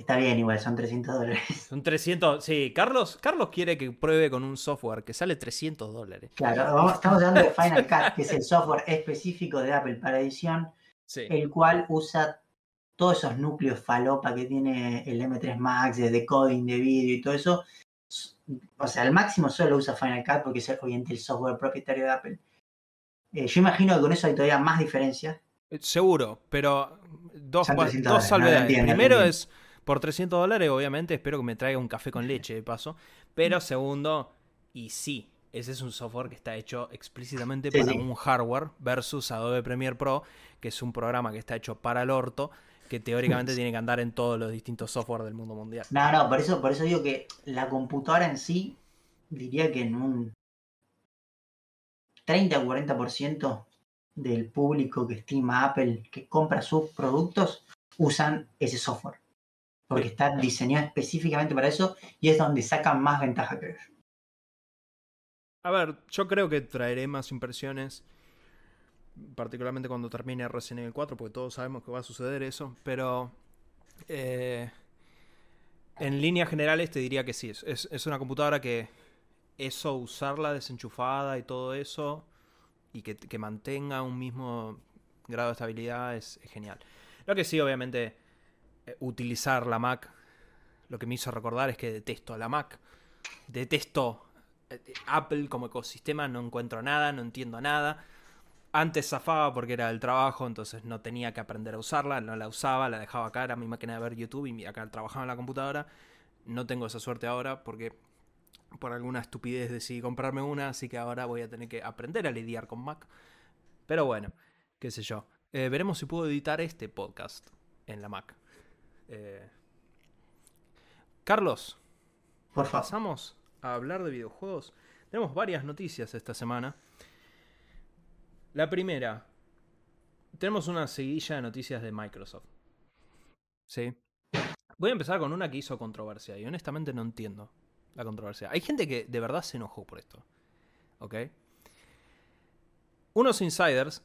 está bien igual, son 300 dólares. Son 300. Sí, Carlos, Carlos quiere que pruebe con un software que sale 300 dólares. Claro, vamos- estamos hablando de Final Cut, que es el software específico de Apple para edición, Sí. el cual usa todos esos núcleos falopa que tiene el M3 Max, de decoding de vídeo y todo eso, o sea, al máximo solo usa Final Cut porque es obviamente el software propietario de Apple. Eh, yo imagino que con eso hay todavía más diferencias. Eh, Seguro, pero dos, Son cua- 300 dos salvedades. no Primero es por 300 dólares, obviamente, espero que me traiga un café con leche de paso. Pero segundo, y sí, ese es un software que está hecho explícitamente Sí, para sí. un hardware versus Adobe Premiere Pro, que es un programa que está hecho para el orto, que teóricamente tiene que andar en todos los distintos software del mundo mundial. No, no, por eso, por eso digo que la computadora en sí, diría que en un 30 o 40% del público que estima Apple, que compra sus productos, usan ese software. Porque Sí. está diseñado específicamente para eso y es donde sacan más ventaja, creo yo. A ver, yo creo que traeré más impresiones, particularmente cuando termine Resident Evil 4, porque todos sabemos que va a suceder eso, pero eh, en líneas generales te diría que sí, es, es- una computadora que eso, usarla desenchufada y todo eso, y que, que mantenga un mismo grado de estabilidad es, es genial. Lo que sí, obviamente, utilizar la Mac, lo que me hizo recordar es que detesto la Mac, detesto eh, Apple como ecosistema no encuentro nada, no entiendo nada. Antes zafaba porque era del trabajo, entonces no tenía que aprender a usarla, no la usaba, la dejaba acá, era mi máquina de ver YouTube y acá trabajaba en la computadora. No tengo esa suerte ahora porque por alguna estupidez decidí comprarme una, así que ahora voy a tener que aprender a lidiar con Mac. Pero bueno, qué sé yo. Eh, veremos si puedo editar este podcast en la Mac. Eh, Carlos, Por favor. pasamos a hablar de videojuegos. Tenemos varias noticias esta semana. La primera, tenemos una seguidilla de noticias de Microsoft. Sí. Voy a empezar con una que hizo controversia y honestamente no entiendo la controversia. Hay gente que de verdad se enojó por esto. ¿Ok? Unos insiders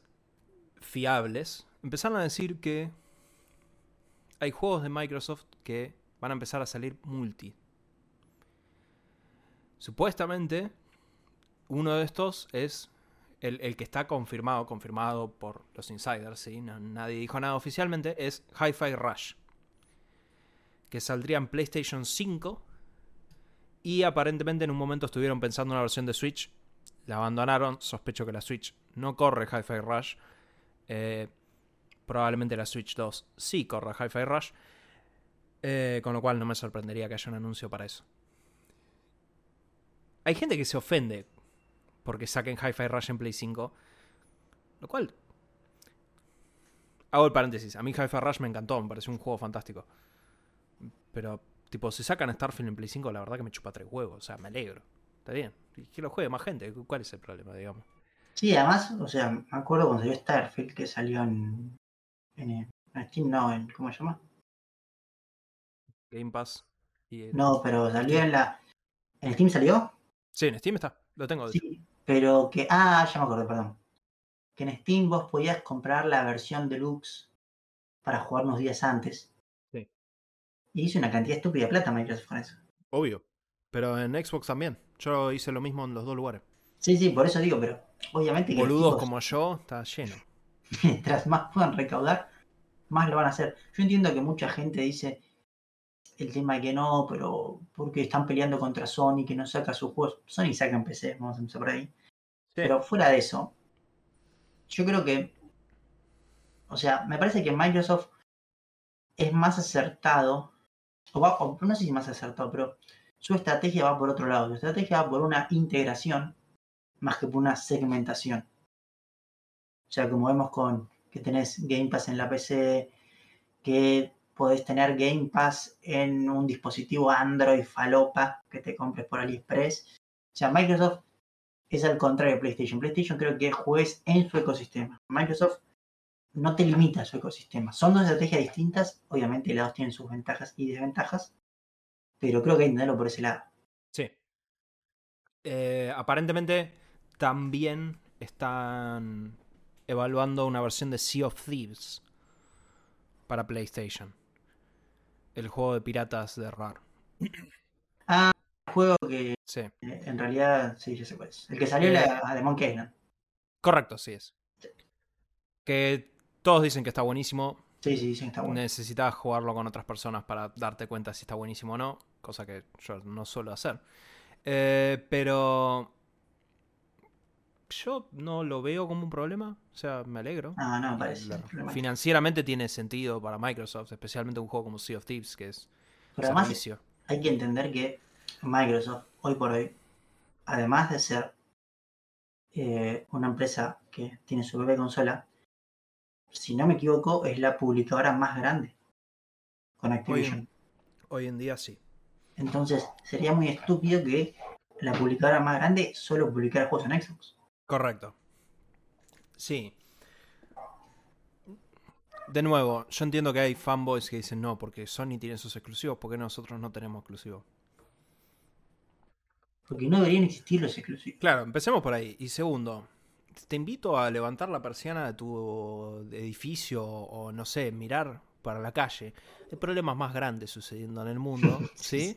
fiables empezaron a decir que hay juegos de Microsoft que van a empezar a salir multi. Supuestamente, uno de estos es el, que está confirmado, confirmado por los insiders, ¿sí? No- nadie dijo nada oficialmente, es Hi-Fi Rush. Que saldría en PlayStation 5. Y aparentemente en un momento estuvieron pensando en una versión de Switch. La abandonaron. Sospecho que la Switch no corre Hi-Fi Rush. Eh, probablemente la Switch 2 sí corra Hi-Fi Rush. Eh, con lo cual no me sorprendería que haya un anuncio para eso. Hay gente que se ofende porque saquen Hi-Fi Rush en Play 5. Lo cual. Hago el paréntesis. A mí Hi-Fi Rush me encantó, me pareció un juego fantástico. Pero, tipo, si sacan Starfield en Play 5, la verdad que me chupa tres huevos. O sea, me alegro. Está bien. Que lo juegue más gente. ¿Cuál es el problema, digamos? Sí, además, o sea, me acuerdo cuando salió Starfield que salió en, en, en Steam, no, en, ¿cómo se llama? Game Pass. Y, eh, No, pero salió en la... ¿En Steam salió? Sí, en Steam está. Lo tengo. Sí, pero que... Ah, ya me acordé, perdón. Que en Steam vos podías comprar la versión deluxe para jugar unos días antes. Sí. Y hizo una cantidad estúpida de plata Microsoft con eso. Obvio. Pero en Xbox también. Yo hice lo mismo en los dos lugares. Sí, sí, por eso digo, pero obviamente que Boludos tipos, como yo, está lleno. mientras más puedan recaudar, más lo van a hacer. Yo entiendo que mucha gente dice el tema de que no, pero porque están peleando contra Sony, que no saca sus juegos. Sony saca en PC, vamos a empezar por ahí. Pero fuera de eso, yo creo que, o sea, me parece que Microsoft es más acertado, o, va- o no sé si más acertado, pero su estrategia va por otro lado. Su estrategia va por una integración más que por una segmentación. O sea, como vemos con que tenés Game Pass en la PC, que podés tener Game Pass en un dispositivo Android falopa que te compres por AliExpress. O sea, Microsoft es al contrario de PlayStation. PlayStation creo que juegues en su ecosistema. Microsoft no te limita a su ecosistema. Son dos estrategias distintas. Obviamente, las dos tienen sus ventajas y desventajas. Pero creo que hay que entenderlo por ese lado. Sí. Eh, aparentemente también están evaluando una versión de Sea of Thieves para PlayStation. El juego de piratas de RAR. Juego que Sí. eh, en realidad, sí, ya sé cuál es. El que salió Eh, era de Monkey Island. Correcto, sí es. Que todos dicen que está buenísimo. Sí, sí, dicen que está bueno. Necesitas jugarlo con otras personas para darte cuenta si está buenísimo o no, cosa que yo no suelo hacer. Eh, pero yo no lo veo como un problema. O sea, me alegro. No, no parece. La- financieramente tiene sentido para Microsoft, especialmente un juego como Sea of Thieves, que es Pero además servicio. hay que entender que Microsoft, hoy por hoy, además de ser eh, una empresa que tiene su propia consola, si no me equivoco, es la publicadora más grande con Activision. Hoy en día sí. Entonces, sería muy estúpido que la publicadora más grande solo publicara juegos en Xbox. Correcto. Sí. De nuevo, yo entiendo que hay fanboys que dicen no, porque Sony tiene sus exclusivos, porque nosotros no tenemos exclusivos. Porque no deberían existir los exclusivos. Claro, empecemos por ahí. Y segundo, te invito a levantar la persiana de tu edificio o no sé, mirar para la calle. Hay problemas más grandes sucediendo en el mundo, ¿sí?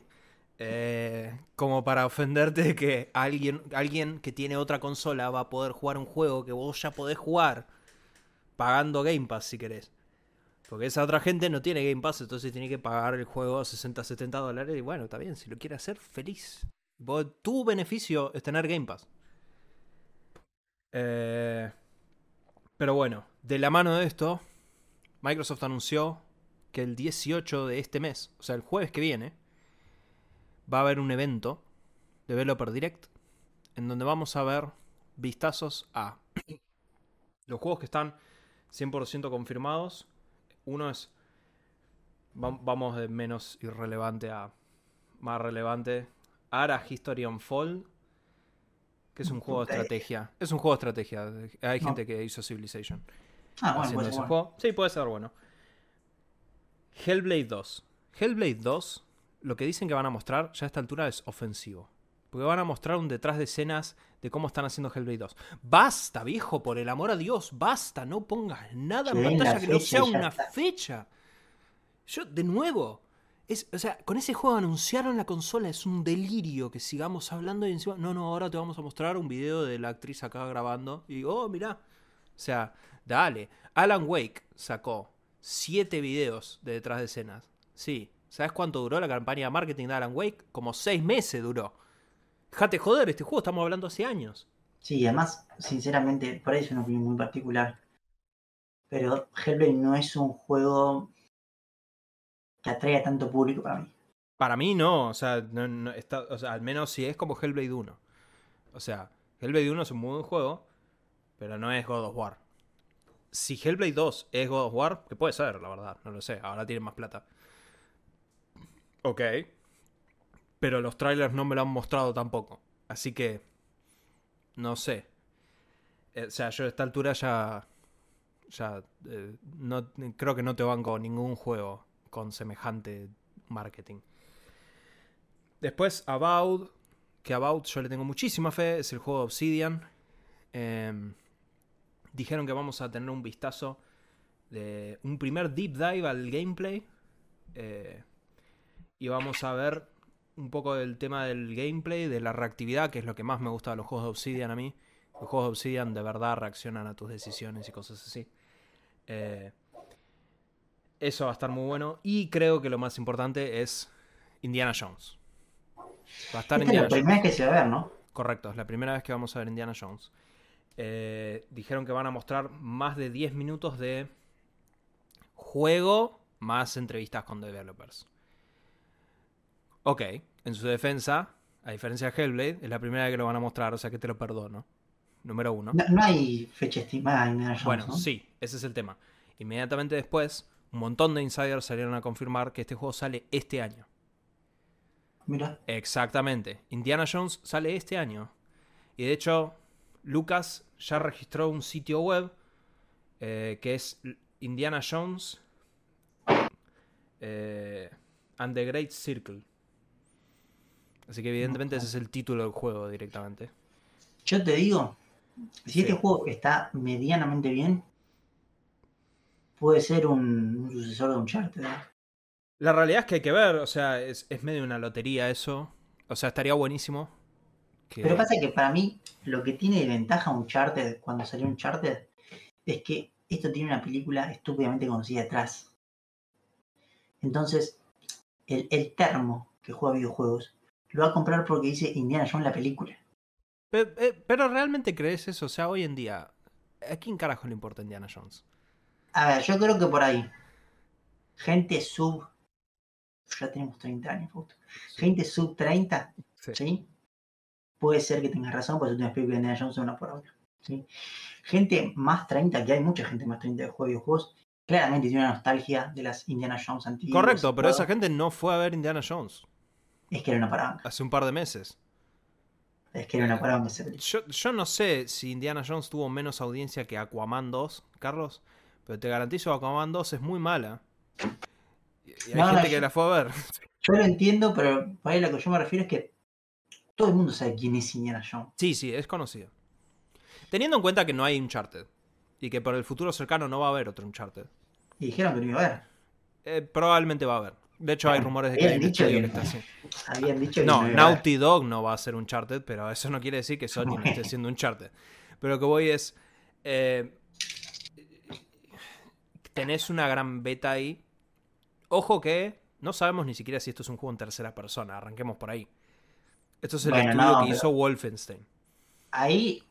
Eh, como para ofenderte de que alguien, alguien que tiene otra consola va a poder jugar un juego que vos ya podés jugar pagando Game Pass si querés. Porque esa otra gente no tiene Game Pass, entonces tiene que pagar el juego a 60, 70 dólares. Y bueno, está bien, si lo quiere hacer, feliz. Vos- tu beneficio es tener Game Pass. Eh, pero bueno, de la mano de esto, Microsoft anunció que el 18 de este mes, o sea, el jueves que viene, va a haber un evento, Developer Direct, en donde vamos a ver vistazos a los juegos que están 100% confirmados. Uno es, va- vamos de menos irrelevante a más relevante, Ara History Unfold, que es un juego de estrategia. Es un juego de estrategia. Hay No. gente que hizo Civilization Ah, bueno, pues ese bueno. juego. Sí, puede ser bueno. Hellblade 2. Hellblade 2, lo que dicen que van a mostrar ya a esta altura es ofensivo. Porque van a mostrar un detrás de escenas de cómo están haciendo Hellblade 2. Basta, viejo, por el amor a Dios, basta. No pongas nada en pantalla la que no sea una está. fecha. Yo, de nuevo, es, o sea, con ese juego anunciaron la consola, es un delirio que sigamos hablando y encima, no, no, ahora te vamos a mostrar un video de la actriz acá grabando. Y digo, oh, mirá. O sea, dale. Alan Wake sacó siete videos de detrás de escenas. Sí. ¿Sabes cuánto duró la campaña de marketing de Alan Wake? Como seis meses duró. Jate joder, este juego estamos hablando hace años. Sí, y además, sinceramente, por ahí es una opinión muy particular. Pero Hellblade no es un juego que atrae a tanto público para mí. Para mí no, o sea, no- no está, o sea, al menos si es como Hellblade 1. O sea, Hellblade 1 es un muy buen juego, pero no es God of War. Si Hellblade 2 es God of War, que puede ser, la verdad, no lo sé, ahora tiene más plata. Ok. Pero los trailers no me lo han mostrado tampoco. Así que, no sé. Eh, o sea, yo a esta altura ya, ya, eh, no, creo que no te banco ningún juego con semejante marketing. Después, About, que About yo le tengo muchísima fe, es el juego de Obsidian. Em, dijeron que vamos a tener un vistazo de un primer deep dive al gameplay. eh, y vamos a ver un poco del tema del gameplay, de la reactividad, que es lo que más me gusta de los juegos de Obsidian a mí. Los juegos de Obsidian de verdad reaccionan a tus decisiones y cosas así. Eh, eso va a estar muy bueno. Y creo que lo más importante es Indiana Jones. Va a estar Esta es Indiana la Jones. primera vez que se va a ver, ¿no? Correcto, es la primera vez que vamos a ver Indiana Jones. Eh, dijeron que van a mostrar más de 10 minutos de juego más entrevistas con developers. Ok, en su defensa, a diferencia de Hellblade, es la primera vez que lo van a mostrar, o sea que te lo perdono. Número uno. No, no hay fecha estimada en Indiana Jones, Bueno, ¿no? sí, ese es el tema. Inmediatamente después, un montón de insiders salieron a confirmar que este juego sale este año. Mira, Exactamente. Indiana Jones sale este año. Y de hecho, Lucas ya registró un sitio web eh, que es Indiana Jones eh, and the Great Circle. Así que evidentemente ese es el título del juego directamente. yo te digo, si Sí. este juego está medianamente bien, puede ser un, un sucesor de Uncharted. ¿eh? La realidad es que hay que ver, o sea, es, es medio una lotería eso. O sea, estaría buenísimo. Que... Pero pasa que para mí, lo que tiene de ventaja Uncharted cuando salió Uncharted es que esto tiene una película estúpidamente conocida detrás. Entonces, el, el termo que juega videojuegos lo va a comprar porque dice Indiana Jones la película. Pe- eh, Pero, realmente crees eso, o sea, hoy en día, ¿a quién carajo le importa Indiana Jones? A ver, yo creo que por ahí. Gente sub. Ya tenemos 30 años, justo. Gente sub 30, Sí. ¿sí? Puede ser que tengas razón, porque las últimas películas de Indiana Jones son una por ahora. ¿sí? Gente más 30, que hay mucha gente más 30 que juega videojuegos, claramente tiene una nostalgia de las Indiana Jones antiguas. Correcto, pero esa gente no fue a ver Indiana Jones Es que era una parada. hace un par de meses. Es que era una parada esa película. Yo, yo no sé si Indiana Jones tuvo menos audiencia que Aquaman 2, Carlos, pero te garantizo que Aquaman 2 es muy mala. Y y hay No, no, gente yo- que la fue a ver. Yo lo entiendo, pero para ahí lo que yo me refiero es que todo el mundo sabe quién es Indiana Jones. Sí, sí, es conocido. Teniendo en cuenta que no hay Uncharted y que por el futuro cercano no va a haber otro Uncharted, Y dijeron que no iba a haber. eh, probablemente va a haber. De hecho, hay rumores de que hay habían un dicho estudio que- está así. Habían dicho que No, no. Naughty Dog no va a ser Uncharted, pero eso no quiere decir que Sony no esté haciendo Uncharted. Pero lo que voy es. eh, tenés una gran beta ahí. Ojo que no sabemos ni siquiera si esto es un juego en tercera persona. Arranquemos por ahí. Esto es el Bueno, estudio no, que hizo Wolfenstein. Ahí.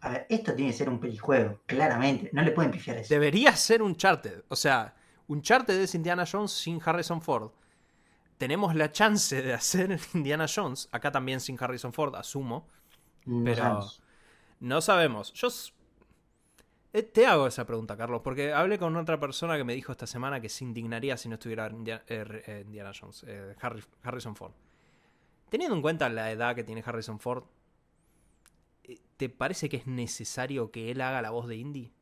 A ver, esto tiene que ser un pelijuego, claramente. No le pueden pifiar eso. Debería ser Uncharted. O sea, Uncharted es Indiana Jones sin Harrison Ford. Tenemos la chance de hacer Indiana Jones. Acá también sin Harrison Ford, asumo. No pero-. No sabemos. Yo eh, te hago esa pregunta, Carlos, porque hablé con otra persona que me dijo esta semana que se indignaría si no estuviera India- eh, Indiana Jones, eh, Harry- Harrison Ford. Teniendo en cuenta la edad que tiene Harrison Ford, ¿te parece que es necesario que él haga la voz de Indy?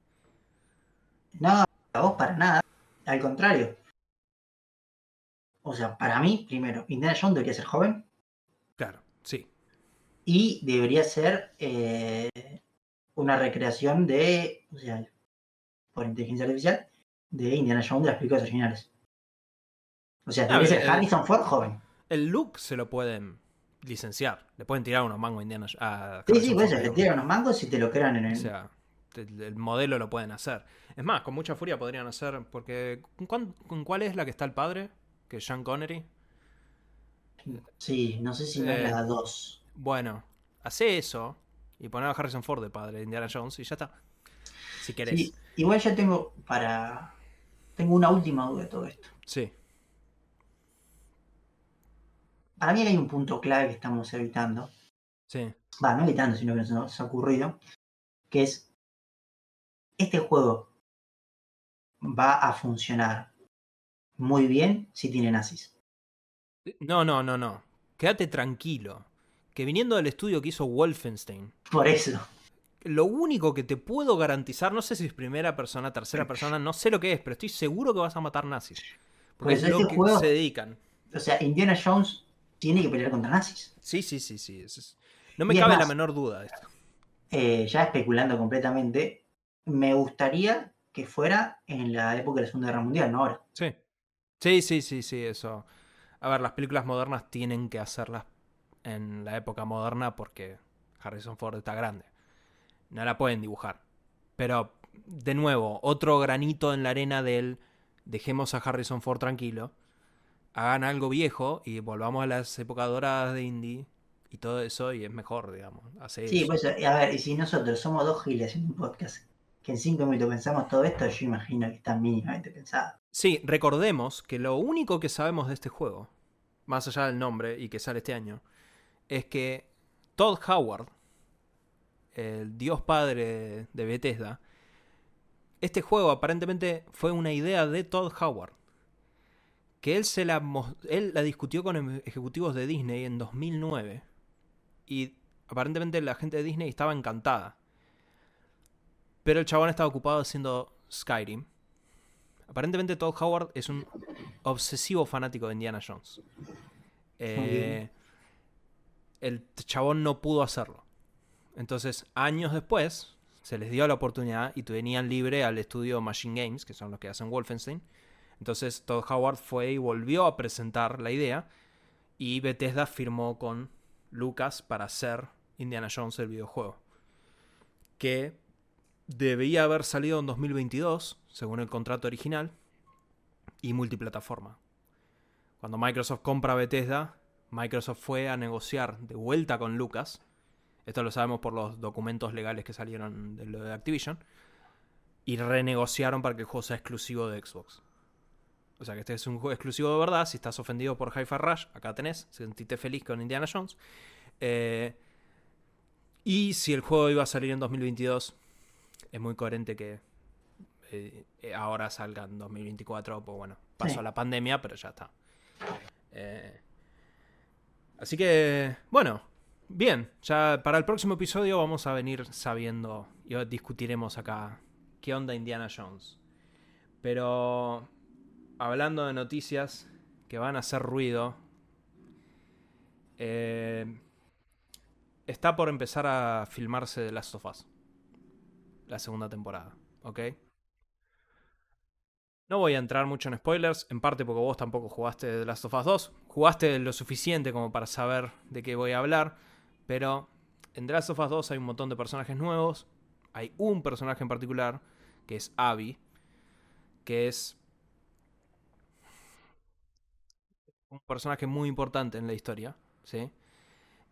No, a vos para nada. Al contrario. O sea, para mí, primero, Indiana Jones debería ser joven Claro, sí. y debería ser eh, una recreación de, o sea, por inteligencia artificial, de Indiana Jones de las películas originales. O sea, debería ver, ser Harrison Ford joven. El look se lo pueden licenciar. Le pueden tirar unos mangos a Indiana a Sí, sí, eso, Ford, le tiran unos mangos y te lo crean en el... O sea, el, el modelo lo pueden hacer. Es más, con mucha furia podrían hacer. Porque. ¿con, cuál es la que está el padre? Que es Sean Connery. Sí, no sé si no Eh, es la 2. Bueno, hace eso. Y poner a Harrison Ford de padre de Indiana Jones y ya está. Si querés. Sí, igual yo tengo para... Tengo una última duda de todo esto. Sí. Para mí hay un punto clave que estamos evitando. Sí. Va, no evitando, sino que nos ha ocurrido. Que es... Este juego va a funcionar muy bien si tiene nazis. No, no, no, no. Quédate tranquilo. Que viniendo del estudio que hizo Wolfenstein, Por eso. lo único que te puedo garantizar, no sé si es primera persona, tercera persona, no sé lo que es, pero estoy seguro que vas a matar nazis. Porque Pues es lo este que juego- se dedican. O sea, Indiana Jones tiene que pelear contra nazis. Sí, sí, sí, sí. No me cabe la menor duda de esto. Eh, ya especulando completamente, me gustaría que fuera en la época de la Segunda Guerra Mundial, no ahora. Sí. Sí, sí, sí, sí, eso. A ver, las películas modernas tienen que hacerlas en la época moderna porque Harrison Ford está grande. No la pueden dibujar. Pero, de nuevo, otro granito en la arena del dejemos a Harrison Ford tranquilo, hagan algo viejo y volvamos a las épocas doradas de indie y todo eso y es mejor, digamos. Sí, pues a ver, y si nosotros somos dos giles haciendo un podcast que en cinco minutos pensamos todo esto, yo imagino que está mínimamente pensado. Sí, recordemos que lo único que sabemos de este juego, más allá del nombre y que sale este año, es que Todd Howard, el dios padre de Bethesda, este juego aparentemente fue una idea de Todd Howard. Que él, se la, él la discutió con em- ejecutivos de Disney en 2009. Y aparentemente la gente de Disney estaba encantada. Pero el chabón estaba ocupado haciendo Skyrim. Aparentemente Todd Howard es un obsesivo fanático de Indiana Jones. Eh, el chabón no pudo hacerlo. Entonces, años después, se les dio la oportunidad y tenían libre al estudio Machine Games, que son los que hacen Wolfenstein. Entonces, Todd Howard fue y volvió a presentar la idea. Y Bethesda firmó con Lucas para hacer Indiana Jones el videojuego. Que debía haber salido en 2022, según el contrato original, y multiplataforma. Cuando Microsoft compra Bethesda, Microsoft fue a negociar de vuelta con Lucas. Esto lo sabemos por los documentos legales que salieron de lo de Activision. Y renegociaron para que el juego sea exclusivo de Xbox. O sea que este es un juego exclusivo de verdad. Si estás ofendido por Hi-Fi Rush, acá tenés. Sentiste feliz con Indiana Jones. Eh, y si el juego iba a salir en 2022, es muy coherente que eh, eh, ahora salga en 2024. Pues bueno, pasó Sí. la pandemia, pero ya está. Eh, así que, bueno, bien. Ya para el próximo episodio vamos a venir sabiendo y discutiremos acá qué onda Indiana Jones. Pero hablando de noticias que van a hacer ruido, eh, está por empezar a filmarse The Last of Us. La segunda temporada, ¿ok? No voy a entrar mucho en spoilers, en parte porque vos tampoco jugaste The Last of Us 2. Jugaste lo suficiente como para saber de qué voy a hablar, pero en The Last of Us 2 hay un montón de personajes nuevos. Hay un personaje en particular, que es Abby, que es un personaje muy importante en la historia, ¿sí?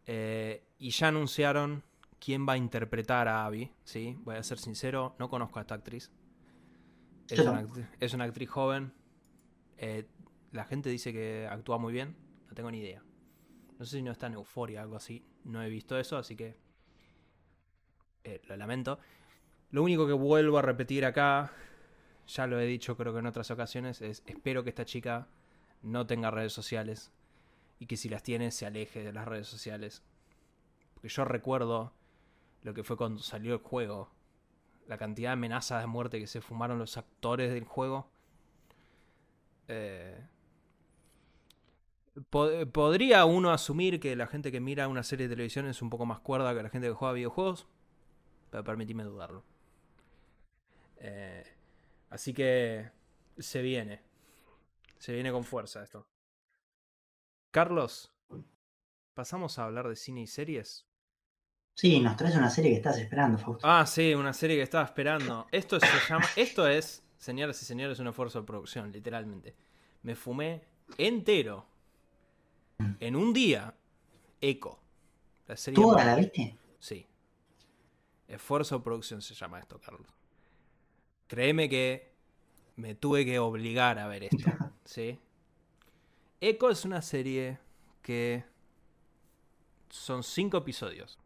Eh, y ya anunciaron quién va a interpretar a Abby, ¿sí? Voy a ser sincero, no conozco a esta actriz. Es, una, tampoco. actri- es una actriz joven. Eh, la gente dice que actúa muy bien, no tengo ni idea. No sé si no está en euforia o algo así. No he visto eso, así que eh, lo lamento. Lo único que vuelvo a repetir acá, ya lo he dicho creo que en otras ocasiones, es espero que esta chica no tenga redes sociales y que si las tiene se aleje de las redes sociales. Porque yo recuerdo lo que fue cuando salió el juego, la cantidad de amenazas de muerte que se fumaron los actores del juego. Eh, po- podría uno asumir que la gente que mira una serie de televisión es un poco más cuerda que la gente que juega videojuegos, pero permitime dudarlo. Eh, así que se viene. Se viene con fuerza esto. Carlos, ¿pasamos a hablar de cine y series? Sí, nos traes una serie que estás esperando, Fausto. Ah, sí, una serie que estaba esperando. Esto se llama. Esto es, señoras y señores, un esfuerzo de producción, literalmente. Me fumé entero. En un día. Eco. La serie. ¿Toda más- la viste? Sí. Esfuerzo de producción se llama esto, Carlos. Créeme que me tuve que obligar a ver esto. ¿Sí? Echo es una serie que son cinco episodios.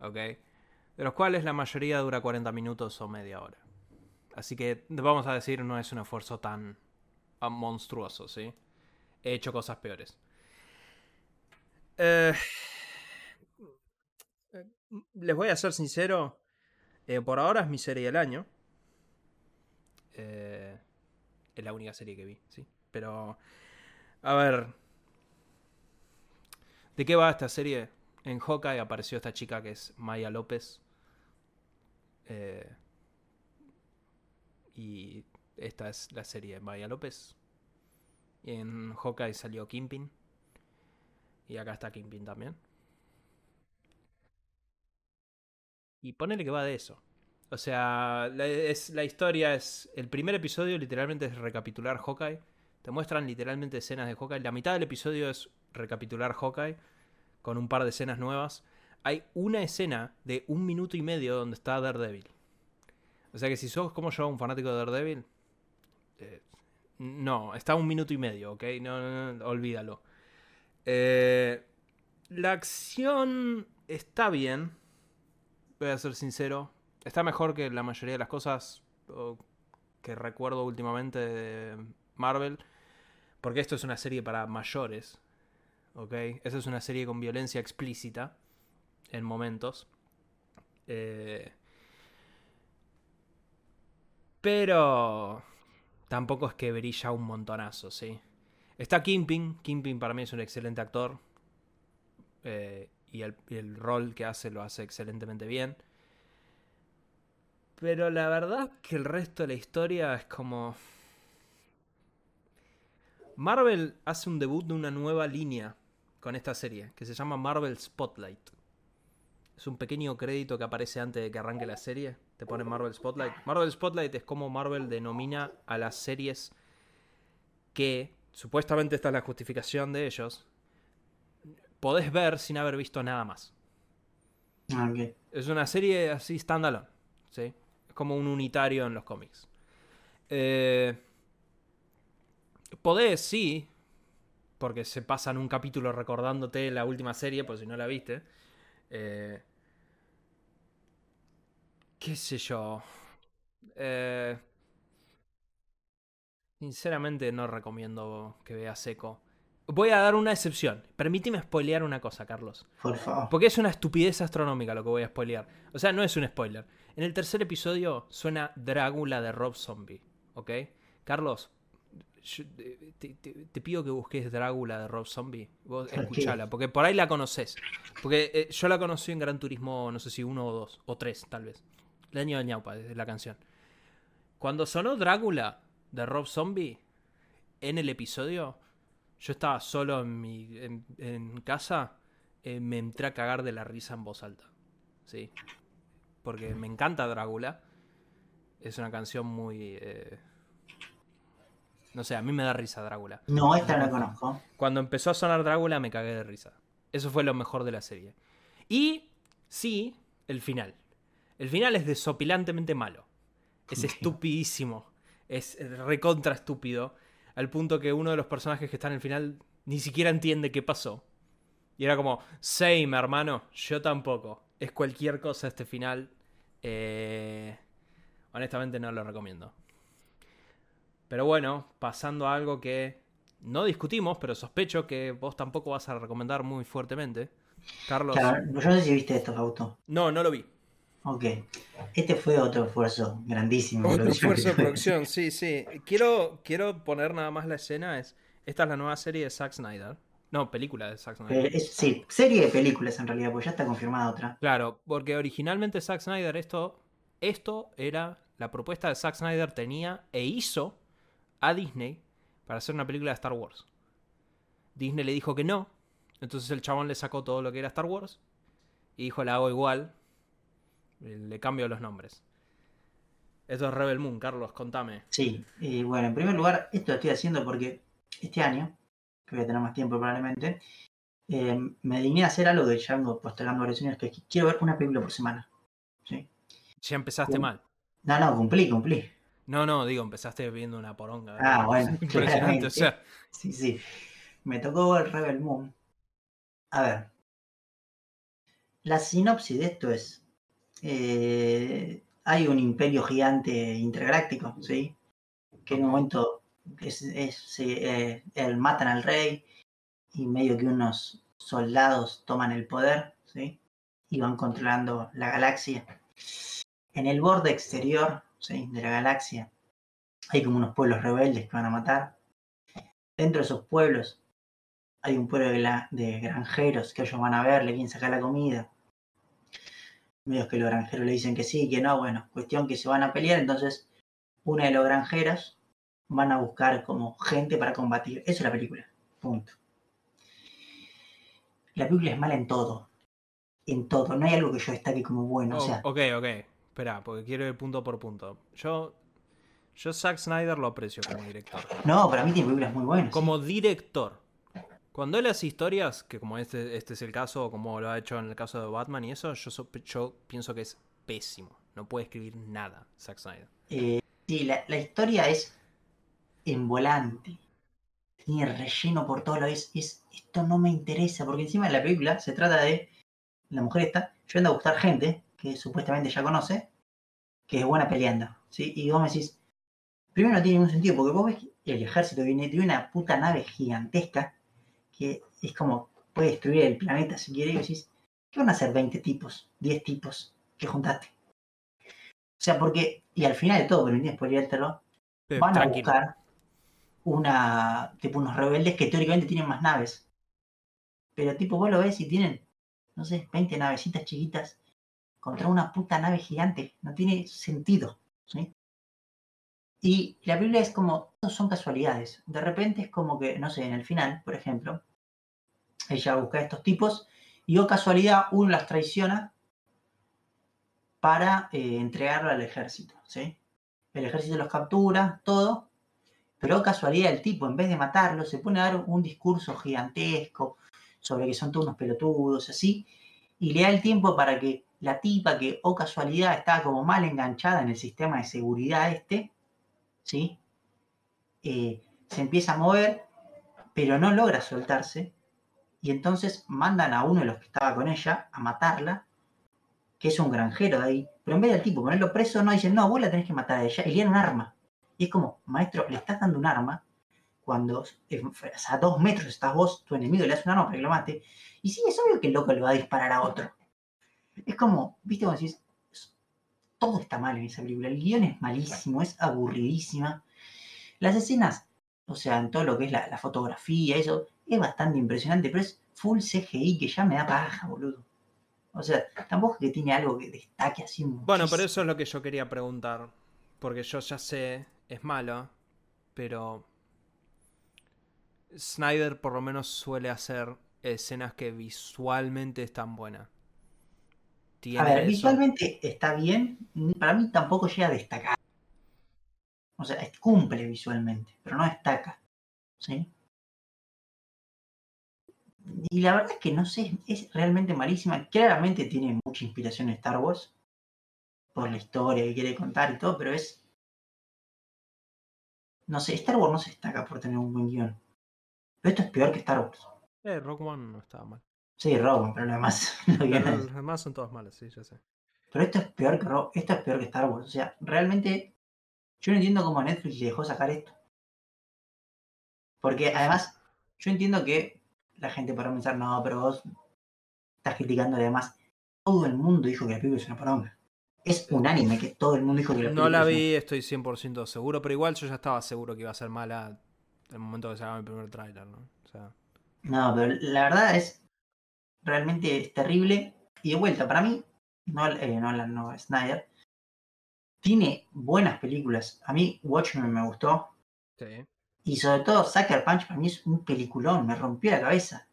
¿Ok? De los cuales la mayoría dura 40 minutos o media hora. Así que vamos a decir, no es un esfuerzo tan monstruoso, ¿sí? He hecho cosas peores. Eh, eh, les voy a ser sincero. eh, por ahora es mi serie del año. Eh, es la única serie que vi, sí. Pero, a ver. ¿De qué va esta serie? En Hawkeye apareció esta chica que es Maya López. Eh, y esta es la serie de Maya López. Y en Hawkeye salió Kimpin. Y acá está Kimpin también. Y ponele que va de eso. O sea, la, es, la historia es. El primer episodio literalmente es recapitular Hawkeye. Te muestran literalmente escenas de Hawkeye. La mitad del episodio es recapitular Hawkeye. Con un par de escenas nuevas. Hay una escena de un minuto y medio donde está Daredevil. O sea que si sos como yo, un fanático de Daredevil. eh, no, está un minuto y medio, ¿ok? No, no, no, olvídalo. Eh, la acción está bien. Voy a ser sincero. Está mejor que la mayoría de las cosas que recuerdo últimamente de Marvel. Porque esto es una serie para mayores. ¿Ok? Esta es una serie con violencia explícita. En momentos. Eh, pero tampoco es que brilla un montonazo, ¿sí? Está Kimping. Kimping para mí es un excelente actor. Eh, y el rol que hace lo hace excelentemente bien. Pero la verdad que el resto de la historia es como... Marvel hace un debut de una nueva línea con esta serie, que se llama Marvel Spotlight. Es un pequeño crédito que aparece antes de que arranque la serie. Te pone Marvel Spotlight. Marvel Spotlight es como Marvel denomina a las series que, supuestamente esta es la justificación de ellos, podés ver sin haber visto nada más. Ah. Es una serie así standalone, ¿sí? Es como un unitario en los cómics. Eh, podés, sí, porque se pasan un capítulo recordándote la última serie, por si no la viste. Eh, ¿Qué sé yo? Eh, sinceramente no recomiendo que veas Echo. Voy a dar una excepción. Permíteme spoilear una cosa, Carlos. Por favor. Porque es una estupidez astronómica lo que voy a spoilear. O sea, no es un spoiler. En el tercer episodio suena Drácula de Rob Zombie. ¿Ok? Carlos, yo te, te- te pido que busques Drácula de Rob Zombie. Vos escuchala, porque por ahí la conoces. Porque eh, yo la conocí en Gran Turismo, no sé si uno o dos, o tres, tal vez. El año de ñaupa, es la canción. Cuando sonó Drácula de Rob Zombie en el episodio, yo estaba solo en mi en, en casa, eh, me entré a cagar de la risa en voz alta. Sí. Porque me encanta Drácula. Es una canción muy... eh, No sé, a mí me da risa Drácula. No, esta no la conozco. Cuando empezó a sonar Drácula me cagué de risa. Eso fue lo mejor de la serie. Y sí, el final. El final es desopilantemente malo. Es estupidísimo. Es recontra estúpido. Al punto que uno de los personajes que está en el final ni siquiera entiende qué pasó. Y era como, same, hermano, yo tampoco. Es cualquier cosa este final. Eh, honestamente no lo recomiendo. Pero bueno, pasando a algo que no discutimos, pero sospecho que vos tampoco vas a recomendar muy fuertemente. Carlos. Claro, yo no sé si viste esto, Fausto. No, no lo vi. Ok. Este fue otro esfuerzo grandísimo. de Otro producción esfuerzo de producción, sí, sí. Quiero, quiero poner nada más la escena. Es, esta es la nueva serie de Zack Snyder. No, película de Zack Snyder. Eh, es- sí, serie de películas en realidad, pues ya está confirmada otra. Claro, porque originalmente Zack Snyder esto, esto era la propuesta de Zack Snyder tenía e hizo a Disney para hacer una película de Star Wars. Disney le dijo que no, entonces el chabón le sacó todo lo que era Star Wars y dijo la hago igual, le cambio los nombres. Esto es Rebel Moon, Carlos, contame. Sí, y bueno, en primer lugar, esto lo estoy haciendo porque este año, que voy a tener más tiempo probablemente, eh, me digné a hacer algo ya vengo postergando varios años, que es que quiero ver una película por semana. ¿sí? Ya empezaste mal. No, no, cumplí, cumplí. No, no, digo, empezaste viendo una poronga. Ah, bueno, Impresionante, o sea. Sí, sí. Me tocó ver Rebel Moon. A ver. La sinopsis de esto es. eh, hay un imperio gigante intergaláctico, ¿sí? Que en un momento es, es- se, eh, el- matan al rey y medio que unos soldados toman el poder, ¿sí? Y van controlando la galaxia. En el borde exterior, ¿sí? De la galaxia hay como unos pueblos rebeldes que van a matar. Dentro de esos pueblos hay un pueblo de, la- de granjeros que ellos van a ver, le quieren sacar la comida. Medios que los granjeros le dicen que sí, que no, bueno, cuestión que se van a pelear, entonces una de los granjeros van a buscar como gente para combatir. Eso es la película. Punto. La película es mala en todo. En todo. No hay algo que yo destaque como bueno. O Oh, sea, ok, ok. Espera, porque quiero ir punto por punto. Yo, yo Zack Snyder lo aprecio como director. no, para mí tiene películas muy buenas. Como director. Cuando él hace historias, que como este, este es el caso, o como lo ha hecho en el caso de Batman y eso, yo, yo pienso que es pésimo. No puede escribir nada, Zack Snyder. Eh, sí, la, la historia es envolante. Tiene relleno por todo lo es, es Esto no me interesa, porque encima de la película se trata de la mujer esta yendo a buscar gente que supuestamente ya conoce, que es buena peleando. ¿sí? Y vos me decís, primero no tiene ningún sentido, porque vos ves que el ejército viene de una puta nave gigantesca que es como puede destruir el planeta si quiere, y vos decís, ¿qué van a hacer 20 tipos, 10 tipos que juntaste? O sea, porque, y al final de todo, permitime spoileártelo, Eh, van a buscar una, tipo unos rebeldes que teóricamente tienen más naves. Pero tipo, vos lo ves y tienen, no sé, 20 navecitas chiquitas contra una puta nave gigante. No tiene sentido. Y la Biblia es como, no son casualidades. De repente es como que, no sé, en el final, por ejemplo, ella busca a estos tipos y o casualidad uno las traiciona para eh, entregarlo al ejército. ¿sí? El ejército los captura, todo, pero casualidad el tipo, en vez de matarlo, se pone a dar un discurso gigantesco sobre que son todos unos pelotudos, así, y le da el tiempo para que la tipa que, o casualidad, estaba como mal enganchada en el sistema de seguridad este, ¿sí? Eh, se empieza a mover, pero no logra soltarse, y entonces mandan a uno de los que estaba con ella a matarla, que es un granjero de ahí, pero en vez del tipo ponerlo preso, no dicen, no, vos la tenés que matar a ella, y le dan un arma. Y es como, maestro, le estás dando un arma cuando a dos metros estás vos, tu enemigo, le das un arma para que lo mate. Y sí, es obvio que el loco le va a disparar a otro. Es como, viste, todo está mal en esa película. El guion es malísimo, es aburridísima. Las escenas, o sea, en todo lo que es la, fotografía, eso, es bastante impresionante, pero es full CGI que ya me da paja, boludo. O sea, tampoco es que tiene algo que destaque así muchísimo. Bueno, pero eso es lo que yo quería preguntar. Porque yo ya sé, es malo, pero Snyder por lo menos suele hacer escenas que visualmente están buenas. A ver, visualmente está bien. Para mí tampoco llega a destacar. O sea, cumple visualmente, pero no destaca. ¿Sí? Y la verdad es que no sé, es realmente malísima. Claramente tiene mucha inspiración en Star Wars. Por la historia que quiere contar y todo, pero es. No sé, Star Wars no se destaca por tener un buen guion. Pero esto es peor que Star Wars. Eh, Rock One no estaba mal. Sí, Rogue pero lo demás. los demás son todos malos, sí, ya sé. Pero esto es peor que Rogue, esto es peor que Star Wars. O sea, realmente. Yo no entiendo cómo Netflix dejó sacar esto. Porque además, yo entiendo que la gente podrá pensar, no, pero vos estás criticando además. Todo el mundo dijo que la película es una poronga. Es unánime que todo el mundo dijo que la película No la vi, estoy 100% seguro, pero igual yo ya estaba seguro que iba a ser mala el momento que se haga el primer tráiler, ¿no? O sea... No, pero la verdad es realmente es terrible. Y de vuelta, para mí, no, eh, no, no Snyder, tiene buenas películas. A mí Watchmen me gustó. Sí. Y sobre todo Sucker Punch para mí es un peliculón, me rompió la cabeza.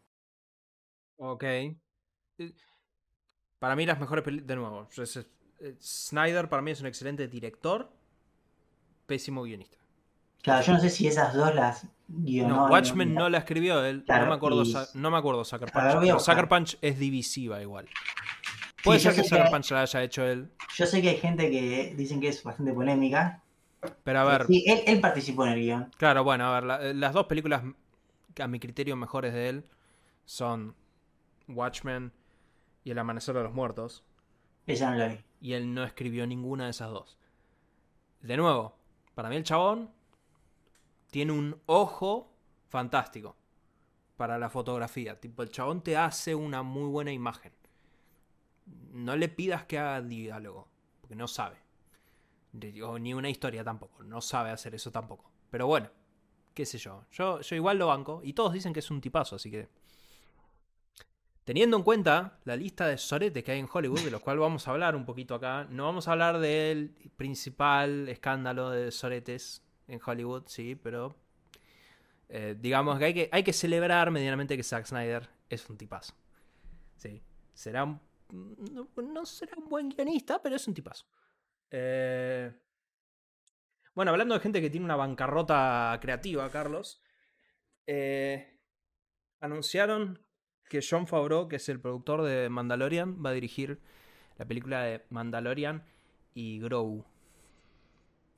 Ok. Eh, para mí las mejores películas, de nuevo, eh, Snyder para mí es un excelente director, pésimo guionista. Claro, yo no sé si esas dos las no, Watchmen no, la escribió él. no, me acuerdo, no me acuerdo Sucker Punch. Sucker Punch es divisiva igual. Puede ser que Sucker Punch la haya hecho él. Yo sé que hay gente que dicen que es bastante polémica. Pero a ver. Sí, él, participó en el guion. Claro, bueno, a ver, las dos películas que a mi criterio mejores de él son Watchmen y El Amanecer de los Muertos. Esa no la vi. Y él no escribió ninguna de esas dos. De nuevo, para mí el chabón tiene un ojo fantástico para la fotografía. Tipo, el chabón te hace una muy buena imagen. No le pidas que haga diálogo, porque no sabe. ni una historia tampoco, no sabe hacer eso tampoco. Pero bueno, qué sé yo. Yo, yo igual lo banco y todos dicen que es un tipazo, así que... Teniendo en cuenta la lista de soretes que hay en Hollywood, de los cuales vamos a hablar un poquito acá, no vamos a hablar del principal escándalo de soretes en Hollywood, sí, pero eh, digamos que hay, que hay que celebrar medianamente que Zack Snyder es un tipazo. Sí, será un, no, será un buen guionista, pero es un tipazo. Eh, bueno, hablando de gente que tiene una bancarrota creativa, Carlos, eh, anunciaron que John Favreau, que es el productor de Mandalorian, va a dirigir la película de Mandalorian y Grow.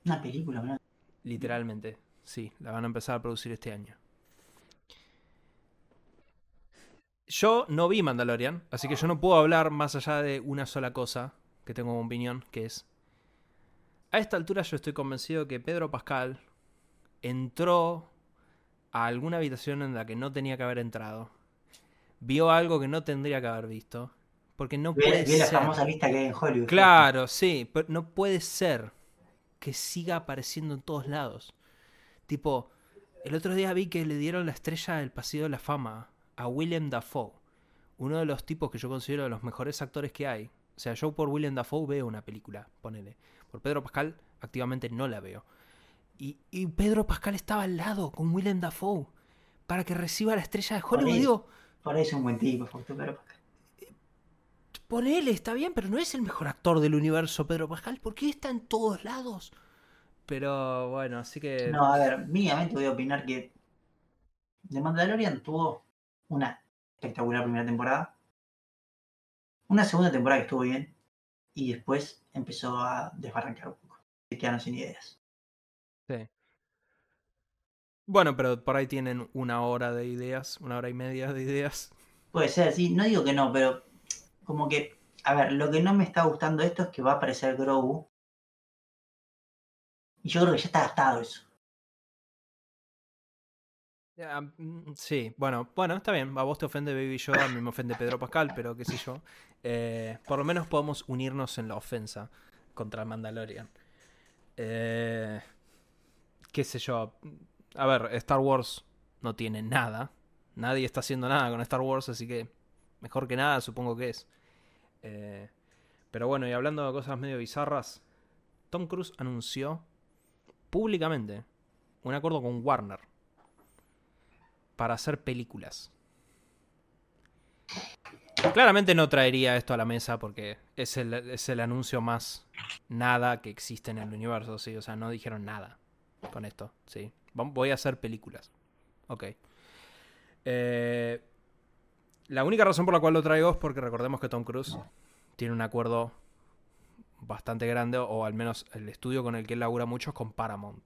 Una película, ¿verdad? Literalmente, sí, la van a empezar a producir este año. Yo no vi Mandalorian, así que yo no puedo hablar más allá de una sola cosa que tengo como opinión, que es... A esta altura yo estoy convencido que Pedro Pascal entró a alguna habitación en la que no tenía que haber entrado. Vio algo que no tendría que haber visto. Porque no puede ser. la famosa lista que hay en Hollywood. Claro, sí, pero no puede ser que siga apareciendo en todos lados. Tipo, el otro día vi que le dieron la estrella del Pasillo de la Fama a William Dafoe, uno de los tipos que yo considero de los mejores actores que hay. O sea, yo por William Dafoe veo una película, ponele. Por Pedro Pascal activamente no la veo. Y, Pedro Pascal estaba al lado con William Dafoe para que reciba la estrella de Hollywood. Por, eso es un buen tipo, Pedro Pascal. Ponele, está bien, pero no es el mejor actor del universo, Pedro Pascal. ¿Por qué está en todos lados? Pero bueno, así que. No, a ver, mínimamente voy a opinar que The Mandalorian tuvo una espectacular primera temporada. Una segunda temporada que estuvo bien. Y después empezó a desbarrancar un poco. Se quedaron sin ideas. Sí. Bueno, pero por ahí tienen una hora de ideas, una hora y media de ideas. Puede ser, sí. No digo que no, pero como que, a ver, lo que no me está gustando esto es que va a aparecer Grogu. Y yo creo que ya está gastado eso. Mm, sí, bueno, bueno, está bien. A vos te ofende Baby Yoda, a mí me ofende Pedro Pascal, pero qué sé yo. Eh, por lo menos podemos unirnos en la ofensa contra el Mandalorian. Eh, qué sé yo. A ver, Star Wars no tiene nada. Nadie está haciendo nada con Star Wars, así que mejor que nada supongo que es. Eh, pero bueno, y hablando de cosas medio bizarras, Tom Cruise anunció públicamente un acuerdo con Warner para hacer películas. Claramente no traería esto a la mesa porque es el, es el anuncio más nada que existe en el universo, ¿sí? O sea, no dijeron nada con esto, ¿sí? Voy a hacer películas. Ok. Eh, la única razón por la cual lo traigo es porque recordemos que Tom Cruise tiene un acuerdo bastante grande, o al menos el estudio con el que él labura mucho es con Paramount,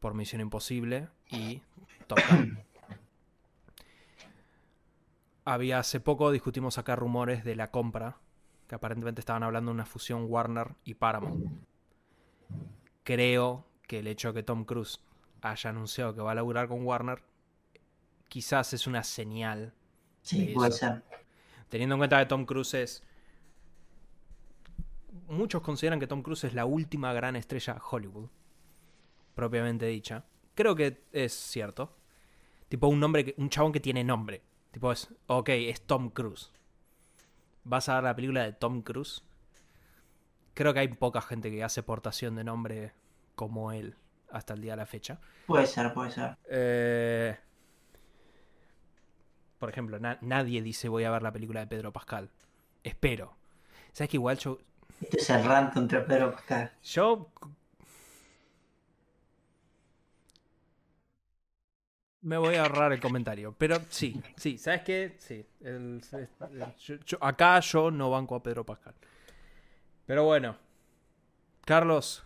por Misión Imposible y Top Gun. Había hace poco, discutimos acá rumores de la compra, que aparentemente estaban hablando de una fusión Warner y Paramount. Creo que el hecho de que Tom Cruise haya anunciado que va a laburar con Warner, quizás es una señal. Sí, puede ser. Teniendo en cuenta que Tom Cruise es. Muchos consideran que Tom Cruise es la última gran estrella Hollywood, propiamente dicha. Creo que es cierto. Tipo un nombre, que, un chabón que tiene nombre. Tipo es, ok, es Tom Cruise. ¿Vas a ver la película de Tom Cruise? Creo que hay poca gente que hace portación de nombre como él hasta el día de la fecha. Puede ser, puede ser. Eh, por ejemplo, nadie dice voy a ver la película de Pedro Pascal. Espero. ¿Sabes que igual yo... Este es el rant contra Pedro Pascal. Yo... Me voy a ahorrar el comentario. Pero sí, sí, ¿sabes qué? Sí. acá yo no banco a Pedro Pascal. Pero bueno. Carlos,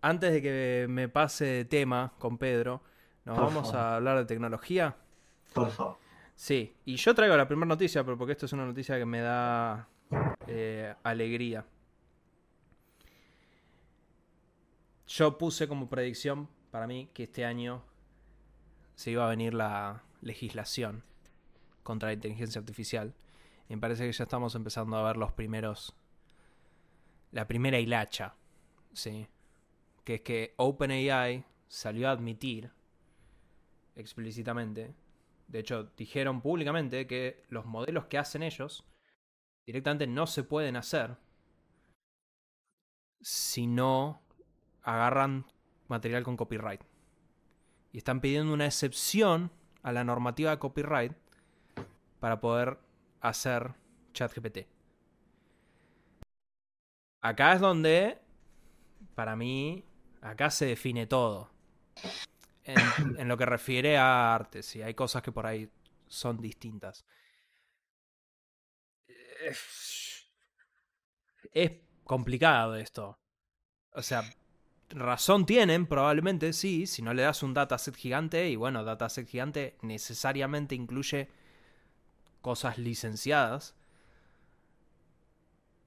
antes de que me pase de tema con Pedro, ¿nos vamos a hablar de tecnología? Por favor. Sí, y yo traigo la primera noticia, pero porque esto es una noticia que me da eh, alegría. Yo puse como predicción para mí que este año se iba a venir la legislación contra la inteligencia artificial. Y me parece que ya estamos empezando a ver los primeros. La primera hilacha. Sí que es que OpenAI salió a admitir explícitamente, de hecho dijeron públicamente que los modelos que hacen ellos directamente no se pueden hacer si no agarran material con copyright. Y están pidiendo una excepción a la normativa de copyright para poder hacer ChatGPT. Acá es donde, para mí, Acá se define todo. En, lo que refiere a arte, sí, hay cosas que por ahí son distintas. Es complicado esto. O sea, razón tienen, probablemente sí, si no le das un dataset gigante, y bueno, dataset gigante necesariamente incluye cosas licenciadas,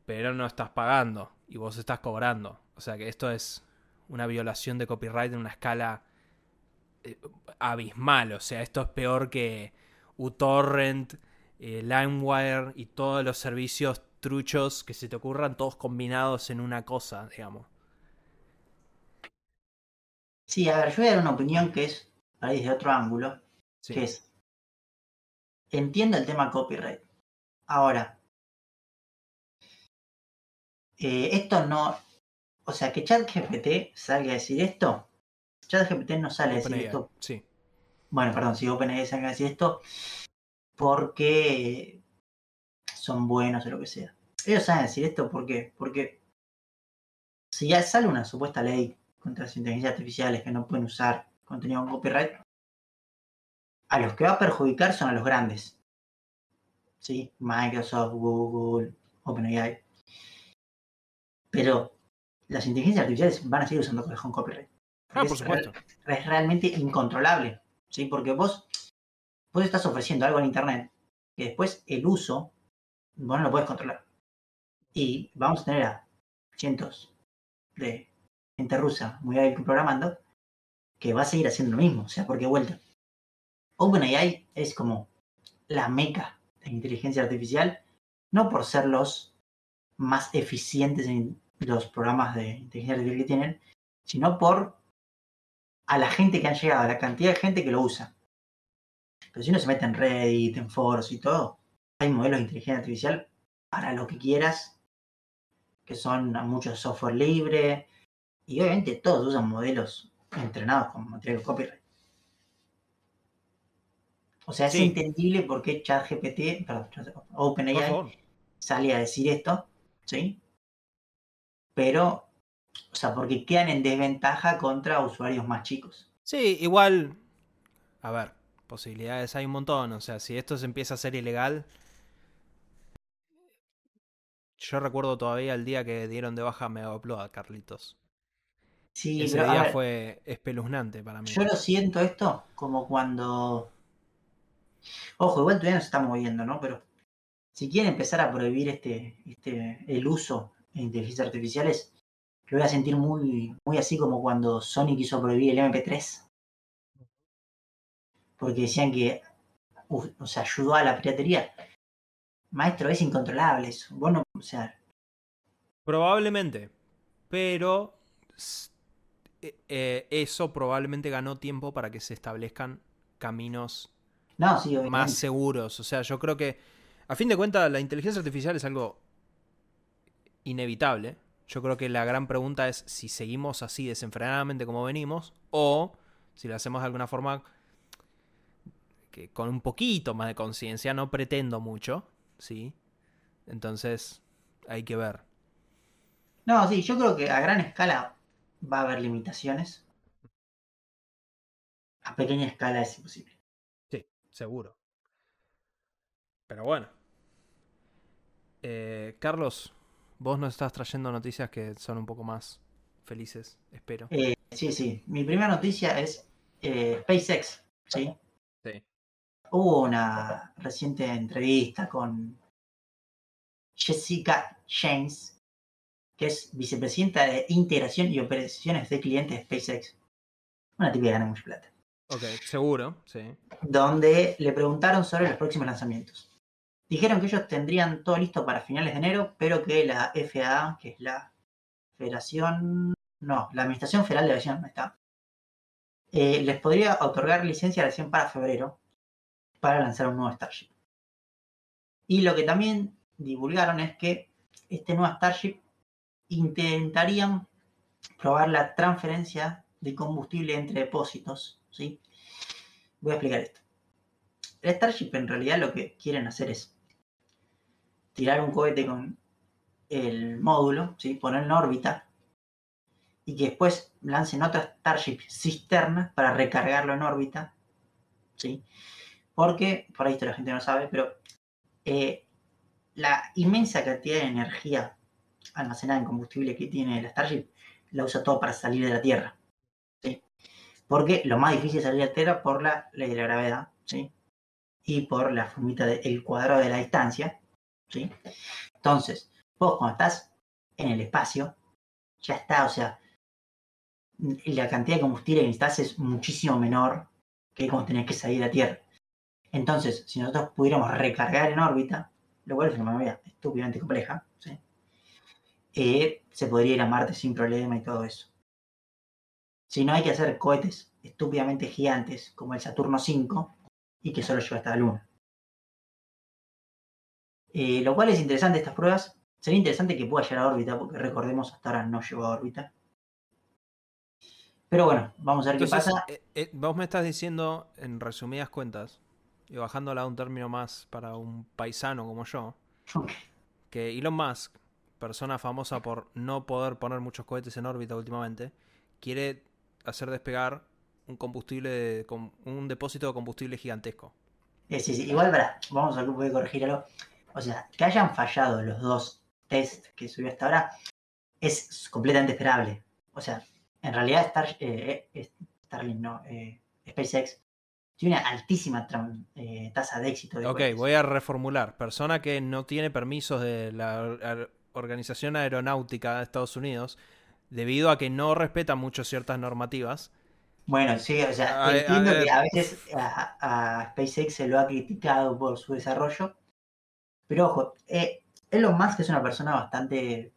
pero no estás pagando y vos estás cobrando. O sea que esto es una violación de copyright en una escala eh, abismal. O sea, esto es peor que uTorrent, eh, LimeWire y todos los servicios truchos que se te ocurran, todos combinados en una cosa, digamos. Sí, a ver, yo voy a dar una opinión que es, ahí desde otro ángulo, que es, entiendo el tema copyright. Ahora, eh, esto no, o sea, que ChatGPT salga a decir esto. ChatGPT no sale a decir esto. Sí. Bueno, perdón, si OpenAI salga a decir esto porque son buenos o lo que sea. Ellos saben decir esto porque, porque si ya sale una supuesta ley contra las inteligencias artificiales que no pueden usar contenido con copyright, a los que va a perjudicar son a los grandes. ¿sí? Microsoft, Google, OpenAI. Pero las inteligencias artificiales van a seguir usando con copyright. Ah, por es, supuesto. re- es realmente incontrolable, ¿sí? Porque vos, vos estás ofreciendo algo en Internet que después el uso vos no lo puedes controlar. Y vamos a tener a cientos de gente rusa muy hábil programando que va a seguir haciendo lo mismo, o sea, porque vuelta. OpenAI es como la meca de inteligencia artificial, no por ser los más eficientes en los programas de inteligencia artificial que tienen, sino por a la gente que han llegado, a la cantidad de gente que lo usa. Pero si uno se mete en Reddit, en foros y todo, hay modelos de inteligencia artificial para lo que quieras, que son a mucho software libre, y obviamente todos usan modelos entrenados con material copyright. O sea, es Sí. entendible por qué ChatGPT, perdón, OpenAI sale a decir esto, ¿sí? Pero, o sea, porque quedan en desventaja contra usuarios más chicos. Sí, igual. A ver, posibilidades hay un montón. O sea, si esto se empieza a ser ilegal. Yo recuerdo todavía el día que dieron de baja Mega Upload a Carlitos. Sí, Ese pero día ver, fue espeluznante para mí. yo lo siento esto como cuando... Ojo, igual todavía no se está moviendo, ¿no? Pero si quieren empezar a prohibir este, este, el uso de inteligencias artificiales, lo voy a sentir muy, muy así como cuando Sony quiso prohibir el MP3. Porque decían que o sea, ayudó a la piratería. Maestro, es incontrolable eso. Vos no, o sea, Probablemente. Pero. eh, eh, eso probablemente ganó tiempo para que se establezcan caminos no, sí, más seguros. O sea, yo creo que, a fin de cuentas, la inteligencia artificial es algo inevitable. Yo creo que la gran pregunta es si seguimos así desenfrenadamente como venimos o si lo hacemos de alguna forma que con un poquito más de conciencia. No pretendo mucho, ¿sí? Entonces, hay que ver. No, sí, yo creo que a gran escala va a haber limitaciones. A pequeña escala es imposible. Sí, seguro. Pero bueno. Eh, Carlos, vos nos estás trayendo noticias que son un poco más felices, espero. Eh, sí, sí. Mi primera noticia es eh, SpaceX. ¿sí? Sí. Hubo una reciente entrevista con Jessica James, que es vicepresidenta de Integración y Operaciones de Clientes de SpaceX. Una que gana mucha plata. Ok, seguro, sí. donde le preguntaron sobre los próximos lanzamientos. Dijeron que ellos tendrían todo listo para finales de enero, pero que la FAA, que es la Federación, no, la Administración Federal de Aviación, está, eh, les podría otorgar licencia recién para febrero para lanzar un nuevo Starship. Y lo que también divulgaron es que este nuevo Starship intentarían probar la transferencia de combustible entre depósitos, ¿sí? Voy a explicar esto. El Starship en realidad lo que quieren hacer es tirar un cohete con el módulo, ¿sí? ponerlo en órbita y que después lancen otro Starship cisterna para recargarlo en órbita. ¿sí? Porque, por ahí esto la gente no sabe, pero eh, la inmensa cantidad de energía almacenada en combustible que tiene el Starship la usa todo para salir de la Tierra. ¿sí? Porque lo más difícil es salir de la Tierra por la ley de la gravedad, ¿sí? Y por la formita del cuadrado de la distancia, ¿sí? Entonces, vos cuando estás en el espacio, ya está, o sea, la cantidad de combustible que necesitas es muchísimo menor que cuando tenés que salir de la Tierra. Entonces, si nosotros pudiéramos recargar en órbita, lo cual es una manera estúpidamente compleja, ¿sí? Eh, se podría ir a Marte sin problema y todo eso. Si no hay que hacer cohetes estúpidamente gigantes como el Saturno 5 y que solo lleva hasta la Luna. Eh, lo cual es interesante estas pruebas. Sería interesante que pueda llegar a órbita, porque recordemos, hasta ahora no llegó a órbita. Pero bueno, vamos a ver Entonces, qué pasa. eh, eh, vos me estás diciendo, en resumidas cuentas, y bajándola a un término más para un paisano como yo, que Elon Musk, persona famosa por no poder poner muchos cohetes en órbita últimamente, quiere hacer despegar un combustible, de- un depósito de combustible gigantesco. Sí, sí, igual para, vamos a a corregir algo. O sea, que hayan fallado los dos test que subió hasta ahora es completamente esperable. O sea, en realidad Star, eh, eh, Starlink, no, eh, SpaceX tiene una altísima eh, tasa de éxito. de Ok, voy a reformular. Persona que no tiene permisos de la Organización Aeronáutica de Estados Unidos, debido a que no respeta mucho ciertas normativas. Bueno, sí, o sea, A- entiendo que a veces a, a SpaceX se lo ha criticado por su desarrollo, pero ojo, eh, Elon Musk es una persona bastante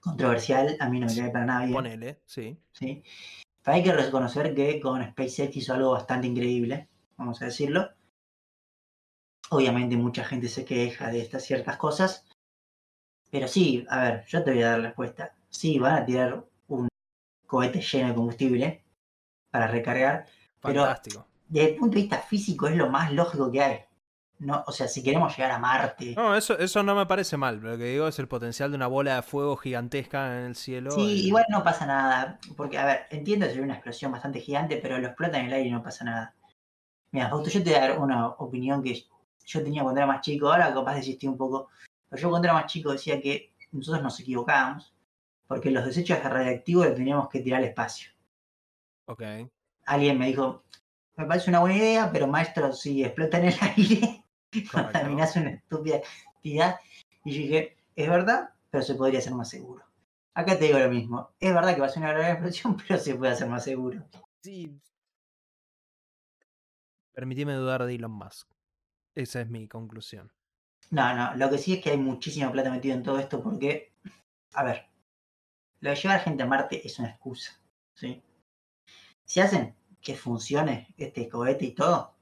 controversial, a mí no me cae para nada bien, Ponele, sí. ¿sí? Pero hay que reconocer que con SpaceX hizo algo bastante increíble, vamos a decirlo. Obviamente mucha gente se queja de estas ciertas cosas, pero sí, a ver, yo te voy a dar la respuesta. Sí, van a tirar un cohete lleno de combustible para recargar, Pero- Fantástico. desde el punto de vista físico es lo más lógico que hay. No, o sea, si queremos llegar a Marte, No, eso, eso no me parece mal. Lo que digo es el potencial de una bola de fuego gigantesca en el cielo. sí, y- igual no pasa nada. Porque, a ver, entiendo que sería una explosión bastante gigante, pero lo explota en el aire y no pasa nada. Mira, Fausto, yo te voy a dar una opinión que yo tenía cuando era más chico, ahora capaz desistí un poco. Pero yo cuando era más chico decía que nosotros nos equivocábamos, porque los desechos radiactivos los teníamos que tirar al espacio. Ok. Alguien me dijo, me parece una buena idea, pero maestro, si explota en el aire, Correcto. terminás una estúpida actividad. Y yo dije, es verdad, pero se podría hacer más seguro. Acá te digo lo mismo. Es verdad que va a ser una gran explosión, pero se puede hacer más seguro. Sí. Permitime dudar de Elon Musk. Esa es mi conclusión. No, no, lo que sí es que hay muchísima plata metida en todo esto porque, a ver, lo de llevar gente a Marte es una excusa, ¿sí? Si hacen que funcione este cohete y todo,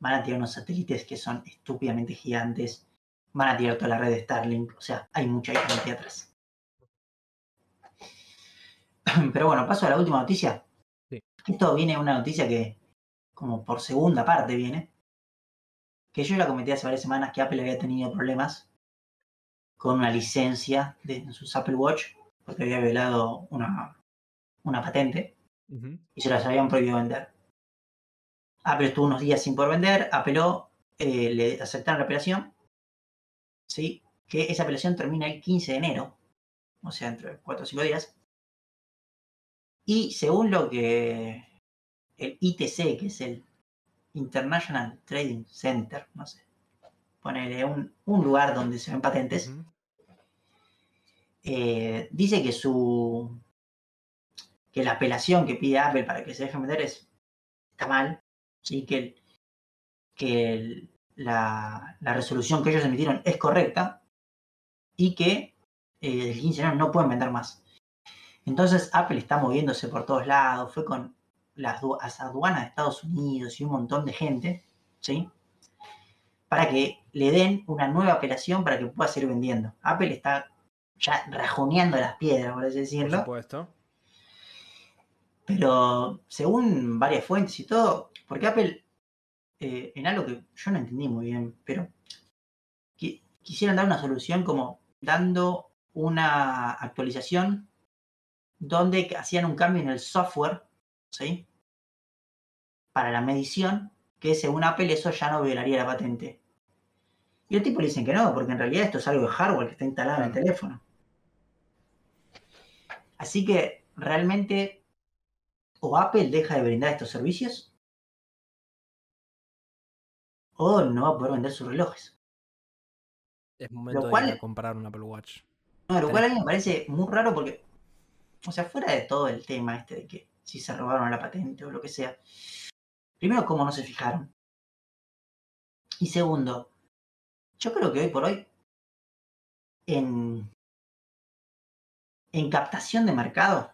van a tirar unos satélites que son estúpidamente gigantes, van a tirar toda la red de Starlink, o sea, hay mucha gente atrás. Pero bueno, paso a la última noticia. Sí. Esto viene una noticia que, como por segunda parte viene, que yo la comenté hace varias semanas que Apple había tenido problemas con una licencia de en sus Apple Watch, porque había violado una, una patente y se las habían prohibido vender. Apple estuvo unos días sin poder vender, apeló, eh, le aceptaron la apelación, ¿sí? que esa apelación termina el 15 de enero, o sea, entre 4 o 5 días. Y según lo que el ITC, que es el International Trading Center, no sé, ponele un, un lugar donde se ven patentes, eh, dice que su que la apelación que pide Apple para que se deje vender es está mal, sí que el- que el- la, la resolución que ellos emitieron es correcta y que eh, el 15 de enero no pueden vender más. Entonces Apple está moviéndose por todos lados, fue con las, las aduanas de Estados Unidos y un montón de gente, ¿sí? Para que le den una nueva apelación para que pueda seguir vendiendo. Apple está ya rajoneando las piedras, por así Por decirlo. supuesto. Pero según varias fuentes y todo, porque Apple, eh, en algo que yo no entendí muy bien, pero qui- quisieron dar una solución como dando una actualización donde hacían un cambio en el software, ¿sí? Para la medición, que según Apple eso ya no violaría la patente. Y el tipo le dicen que no, porque en realidad esto es algo de hardware que está instalado en el teléfono. Así que realmente o Apple deja de brindar estos servicios o no va a poder vender sus relojes. Es momento cual- de comprar un Apple Watch. No, lo cual a mí me parece muy raro porque, o sea, fuera de todo el tema este de que si se robaron la patente o lo que sea, primero, ¿cómo no se fijaron? Y segundo, yo creo que hoy por hoy, en, en captación de mercado,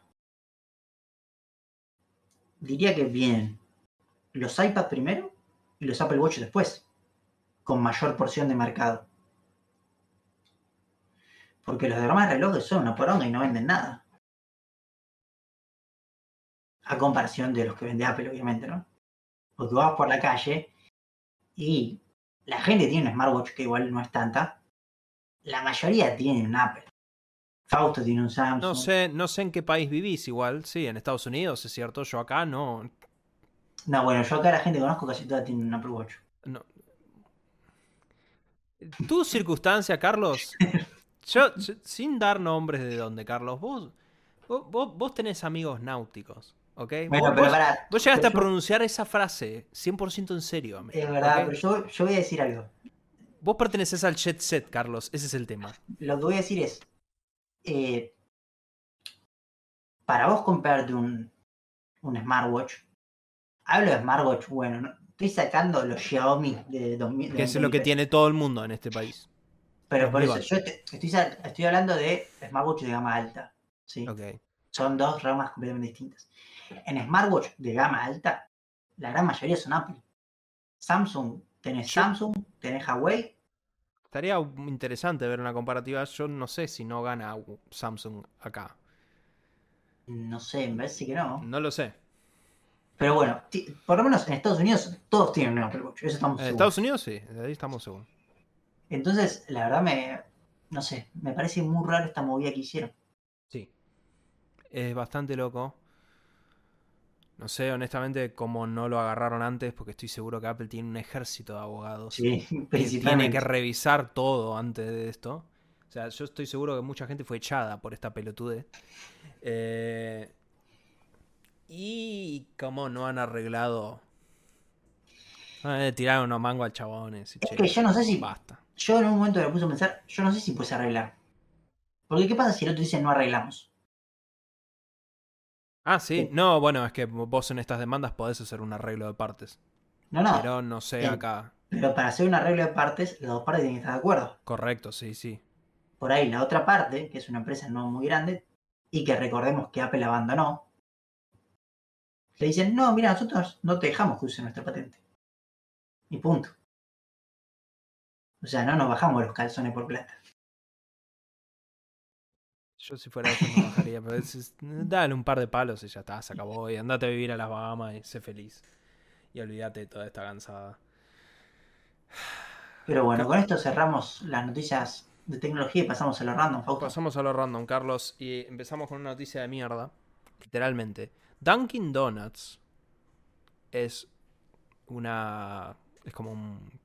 diría que vienen los iPad primero y los Apple Watch después, con mayor porción de mercado. Porque los demás relojes son una poronga y no venden nada. A comparación de los que vende Apple, obviamente, ¿no? Porque vas por la calle y la gente tiene un smartwatch que igual no es tanta. La mayoría tiene un Apple. Fausto tiene un Samsung. No sé, no sé en qué país vivís igual. Sí, en Estados Unidos, es cierto. Yo acá no. No, bueno, yo acá la gente que conozco casi toda tiene un Apple Watch. No. Tu circunstancia, Carlos. Yo, yo- sin dar nombres de dónde, Carlos, vos, vos, vos- tenés amigos náuticos, ¿ok? Bueno, vos, pero pará. vos llegaste a yo- pronunciar esa frase 100% en serio, amigo, Es verdad, pero yo, yo voy a decir algo. Vos perteneces al jet set, Carlos, ese es el tema. Lo que voy a decir es. eh, para vos comprarte un, un smartwatch. Hablo de smartwatch, bueno, no- estoy sacando los Xiaomi de 2000. de Que es lo que 2003. tiene todo el mundo en este país. Pero por eso, yo te- estoy, estoy hablando de smartwatch de gama alta. ¿sí? Son dos ramas completamente distintas. En smartwatch de gama alta, la gran mayoría son Apple. Samsung, tenés Yo- Samsung, tenés Huawei. Estaría interesante ver una comparativa. Yo no sé si no gana Samsung acá. No sé, me parece que no. No lo sé. Pero bueno, por lo menos en Estados Unidos todos tienen un Apple Watch. Eso estamos En seguros. Estados Unidos sí, ahí estamos seguros. Entonces, la verdad me. No sé, me parece muy raro esta movida que hicieron. Sí. Es bastante loco. No sé, honestamente, cómo no lo agarraron antes, porque estoy seguro que Apple tiene un ejército de abogados. Sí, que tiene que revisar todo antes de esto. O sea, yo estoy seguro que mucha gente fue echada por esta pelotude. Eh, y como no han arreglado. Eh, tiraron unos mangos al chabones. y, Es che, que yo no sé si. Basta. Yo en un momento me puse a pensar, yo no sé si puedes arreglar. Porque ¿qué pasa si el otro dice no arreglamos? Ah, sí. Sí. No, bueno, es que vos en estas demandas podés hacer un arreglo de partes. No, no. Pero, Pero no sé Bien. acá. para hacer un arreglo de partes, las dos partes tienen que estar de acuerdo. Correcto, sí, sí. Por ahí la otra parte, que es una empresa no muy grande, y que recordemos que Apple abandonó, le dicen, no, mira, nosotros no te dejamos que uses nuestra patente. Y punto. O sea, no nos bajamos los calzones por plata. Yo si fuera eso no bajaría, pero es- dale un par de palos y ya está, se acabó. Y andate a vivir a las Bahamas y sé feliz. Y olvídate de toda esta cansada. Pero bueno, con esto cerramos las noticias de tecnología y pasamos a lo random, Fausto. Pasamos a lo random, Carlos, y empezamos con una noticia de mierda. Literalmente. Dunkin' Donuts es una. Es como un.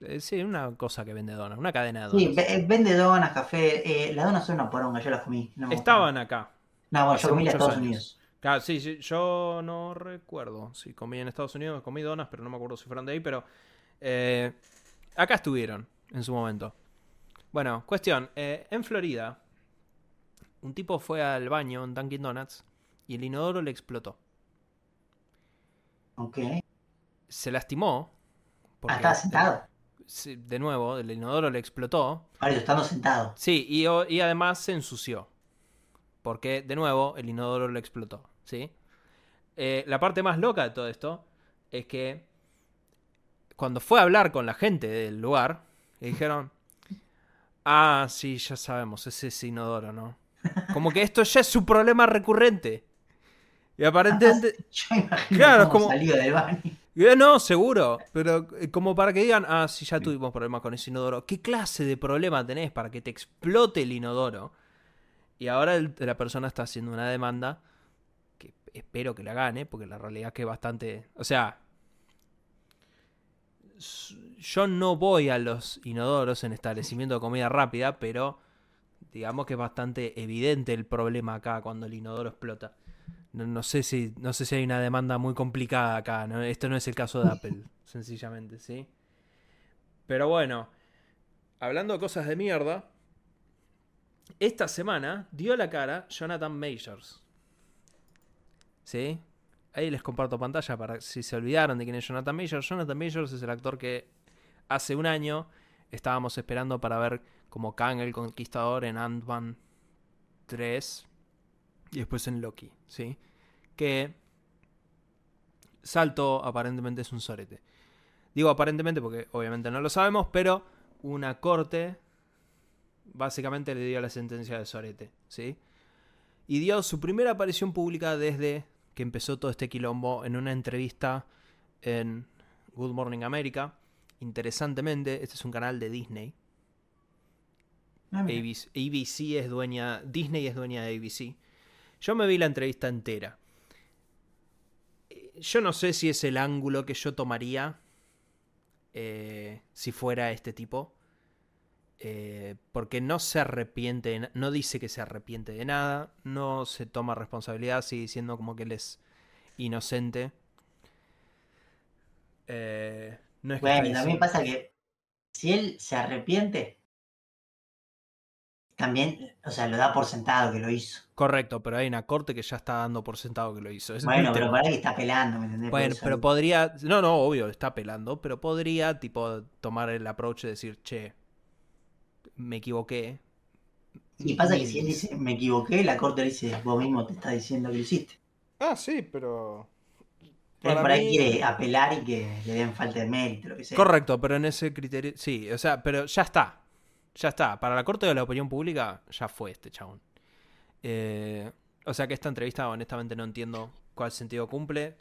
eh, sí, una cosa que vende donas, una cadena de Sí, donas. eh, vende donas, café. eh, las donas son una poronga, yo las comí. No. Estaban acá. No, bueno, yo comí en Estados años. Unidos. Claro, sí, sí, yo no recuerdo si comí en Estados Unidos, comí donas, pero no me acuerdo si fueron de ahí, pero eh, acá estuvieron en su momento. Bueno, cuestión, eh, en Florida, un tipo fue al baño en Dunkin' Donuts y el inodoro le explotó. Ok. Se lastimó. Ah, estaba sentado. De nuevo, el inodoro le explotó. Estando sentado. Sí, y además se ensució. Porque, de nuevo, el inodoro le explotó. ¿Sí? Eh, la parte más loca de todo esto es que cuando fue a hablar con la gente del lugar, le dijeron: Ah, sí, ya sabemos, ese es inodoro, ¿no? Como que esto ya es su problema recurrente. Y aparentemente. Yo imagino Claro, es cómo como- salió del baño. No, seguro. Pero eh, como para que digan, ah, sí, ya tuvimos problemas con ese inodoro. ¿Qué clase de problema tenés para que te explote el inodoro? Y ahora el- la persona está haciendo una demanda que espero que la gane, porque la realidad es que es bastante... O sea, yo no voy a los inodoros en establecimiento de comida rápida, pero digamos que es bastante evidente el problema acá cuando el inodoro explota. No, no sé si no sé si hay una demanda muy complicada acá. Esto no es el caso de Apple, sencillamente, ¿sí? Pero bueno, hablando de cosas de mierda, esta semana dio la cara Jonathan Majors. ¿Sí? Ahí les comparto pantalla para si se olvidaron de quién es Jonathan Majors. Jonathan Majors es el actor que hace un año estábamos esperando para ver como Kang el Conquistador en Ant-Man 3 y después en Loki, ¿sí? Que Salto aparentemente es un sorete. Digo aparentemente porque obviamente no lo sabemos, pero una corte básicamente le dio la sentencia de sorete, ¿sí? Y dio su primera aparición pública desde que empezó todo este quilombo en una entrevista en Good Morning America. Interesantemente, este es un canal de Disney. Ah. ABC, ABC es dueña, Disney es dueña de ABC. Yo me vi la entrevista entera. Eh, Yo no sé si es el ángulo que yo tomaría eh, si fuera este tipo. Eh, porque no se arrepiente, de no dice que se arrepiente de nada, no se toma responsabilidad, sigue diciendo como que él es inocente. Eh, no es que Bueno, y también pasa que si él se arrepiente, también, o sea, lo da por sentado que lo hizo. Correcto, pero hay una corte que ya está dando por sentado que lo hizo. Es Bueno, pero para que está pelando, ¿me entendés? Bueno, pero podría. No, no, obvio, está pelando. Pero podría, tipo, tomar el approach de decir, che, me equivoqué. Y pasa que si él dice, me equivoqué, la corte le dice, vos mismo te está diciendo que lo hiciste. Ah, sí, pero. Para por ahí mí- quiere apelar y que le den falta de mérito, lo que sea. Correcto, pero en ese criterio. Sí, o sea, pero ya está. Ya está. Para la corte de la opinión pública, ya fue este chabón. Eh, o sea que esta entrevista, honestamente, no entiendo cuál sentido cumple.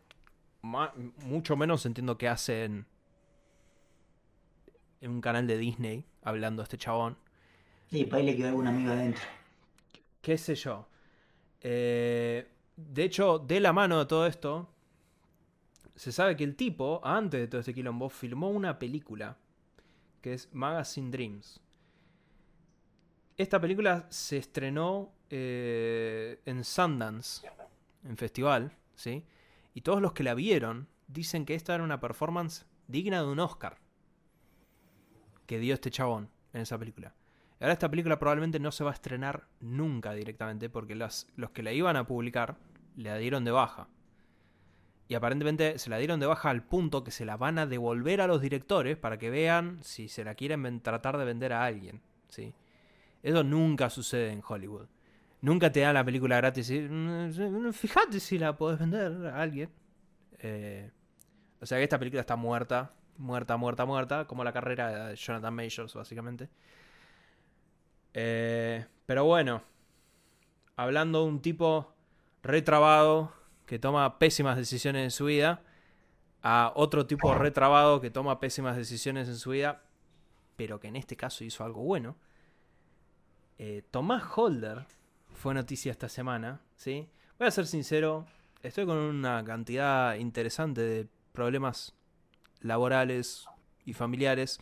Ma- mucho menos entiendo qué hace en, un canal de Disney hablando este chabón. Sí, por ahí le quedó algún amigo adentro. qué sé yo. Eh, de hecho, de la mano de todo esto, se sabe que el tipo, antes de todo este quilombo, filmó una película que es Magazine Dreams. Esta película se estrenó eh, en Sundance, en festival, ¿sí? Y todos los que la vieron dicen que esta era una performance digna de un Oscar que dio este chabón en esa película. Ahora esta película probablemente no se va a estrenar nunca directamente porque los, los que la iban a publicar la dieron de baja. Y aparentemente se la dieron de baja al punto que se la van a devolver a los directores para que vean si se la quieren tratar de vender a alguien. ¿sí? Eso nunca sucede en Hollywood. Nunca te dan la película gratis "Mm, fíjate si la podés vender a alguien. Eh, o sea que esta película está muerta, muerta, muerta, muerta, como la carrera de Jonathan Majors básicamente. Eh, pero bueno, hablando de un tipo retrabado que toma pésimas decisiones en su vida, a otro tipo retrabado que toma pésimas decisiones en su vida, pero que en este caso hizo algo bueno. Eh, Tomás Holder fue noticia esta semana, ¿sí? Voy a ser sincero, estoy con una cantidad interesante de problemas laborales y familiares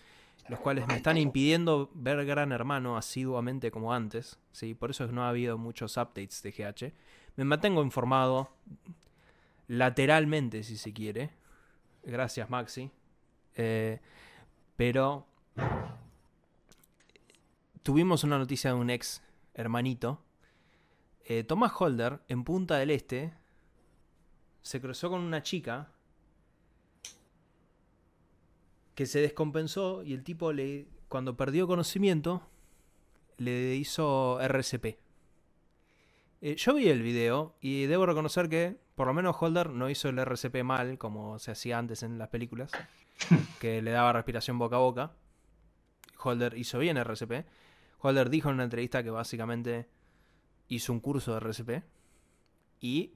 los cuales me están impidiendo ver Gran Hermano asiduamente como antes, ¿sí? Por eso no ha habido muchos updates de GH. Me mantengo informado lateralmente, si se quiere. Gracias, Maxi. Eh, pero tuvimos una noticia de un ex hermanito. Eh, Tomás Holder, en Punta del Este, se cruzó con una chica que se descompensó y el tipo le cuando perdió conocimiento le hizo RCP. Eh, yo vi el video y debo reconocer que por lo menos Holder no hizo el RCP mal como se hacía antes en las películas, que le daba respiración boca a boca. Holder hizo bien RCP. Holder dijo en una entrevista que básicamente hizo un curso de RCP y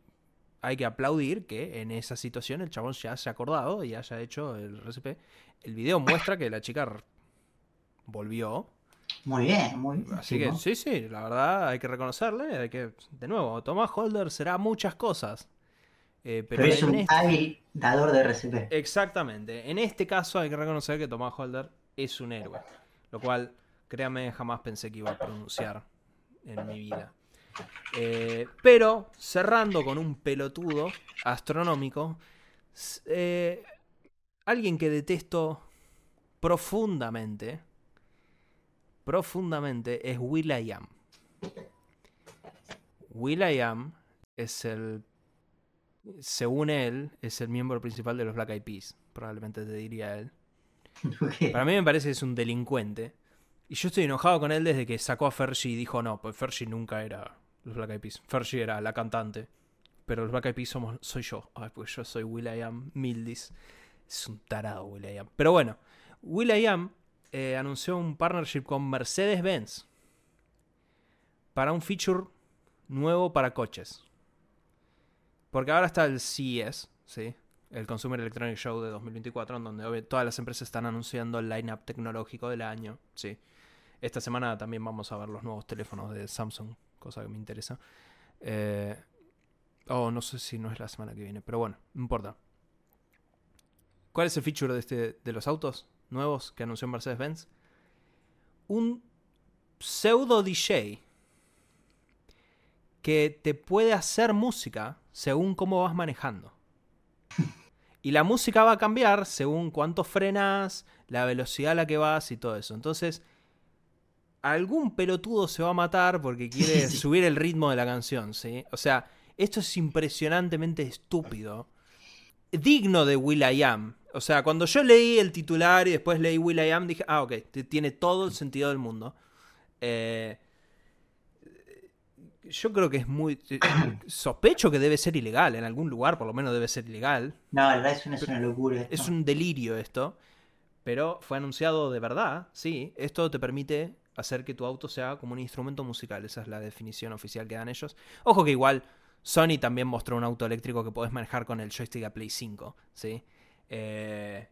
hay que aplaudir que en esa situación el chabón ya se ha acordado y haya hecho el RCP. El video muestra que la chica volvió. Muy bien, muy bien. Así que sí, sí, la verdad hay que reconocerle. Hay que, de nuevo, Tomás Holder será muchas cosas. eh, pero Pero es un este- hábil dador de RCP. Exactamente. En este caso hay que reconocer que Tomás Holder es un héroe. Lo cual, créame, jamás pensé que iba a pronunciar en mi vida. Eh, pero, cerrando con un pelotudo astronómico, eh, alguien que detesto profundamente, profundamente, es Will.i.am. Will.i.am es el según él, es el miembro principal de los Black Eyed Peas. Probablemente te diría él. Para mí me parece que es un delincuente. Y yo estoy enojado con él desde que sacó a Fergie y dijo, no, pues Fergie nunca era los Black Eyed Peas. Fergie era la cantante. Pero los Black Eyed Peas somos, soy yo. Ay, pues yo soy Will.i.am Mildis. Es un tarado Will.i.am. Pero bueno, Will.i.am eh, anunció un partnership con Mercedes-Benz. Para un feature nuevo para coches. Porque ahora está el CES, ¿sí? El Consumer Electronic Show de 2024, en donde todas las empresas están anunciando el line-up tecnológico del año, ¿sí? Esta semana también vamos a ver los nuevos teléfonos de Samsung, cosa que me interesa. Eh, oh, no sé si no es la semana que viene, pero bueno, no importa. ¿Cuál es el feature de, este, de los autos? nuevos que anunció Mercedes-Benz. Un pseudo DJ que te puede hacer música según cómo vas manejando. Y la música va a cambiar según cuánto frenas, la velocidad a la que vas y todo eso. Entonces, algún pelotudo se va a matar porque quiere subir el ritmo de la canción, ¿sí? O sea, esto es impresionantemente estúpido. Digno de Will I Am. O sea, cuando yo leí el titular y después leí Will I Am, dije, ah, ok, tiene todo el sentido del mundo. Eh, yo creo que es muy. Sospecho que debe ser ilegal. En algún lugar, por lo menos, debe ser ilegal. No, la verdad es una, locura. Es un delirio esto. Pero fue anunciado de verdad, sí. Esto te permite hacer que tu auto sea como un instrumento musical. Esa es la definición oficial que dan ellos. Ojo que igual Sony también mostró un auto eléctrico que puedes manejar con el joystick a Play 5, ¿sí? Eh,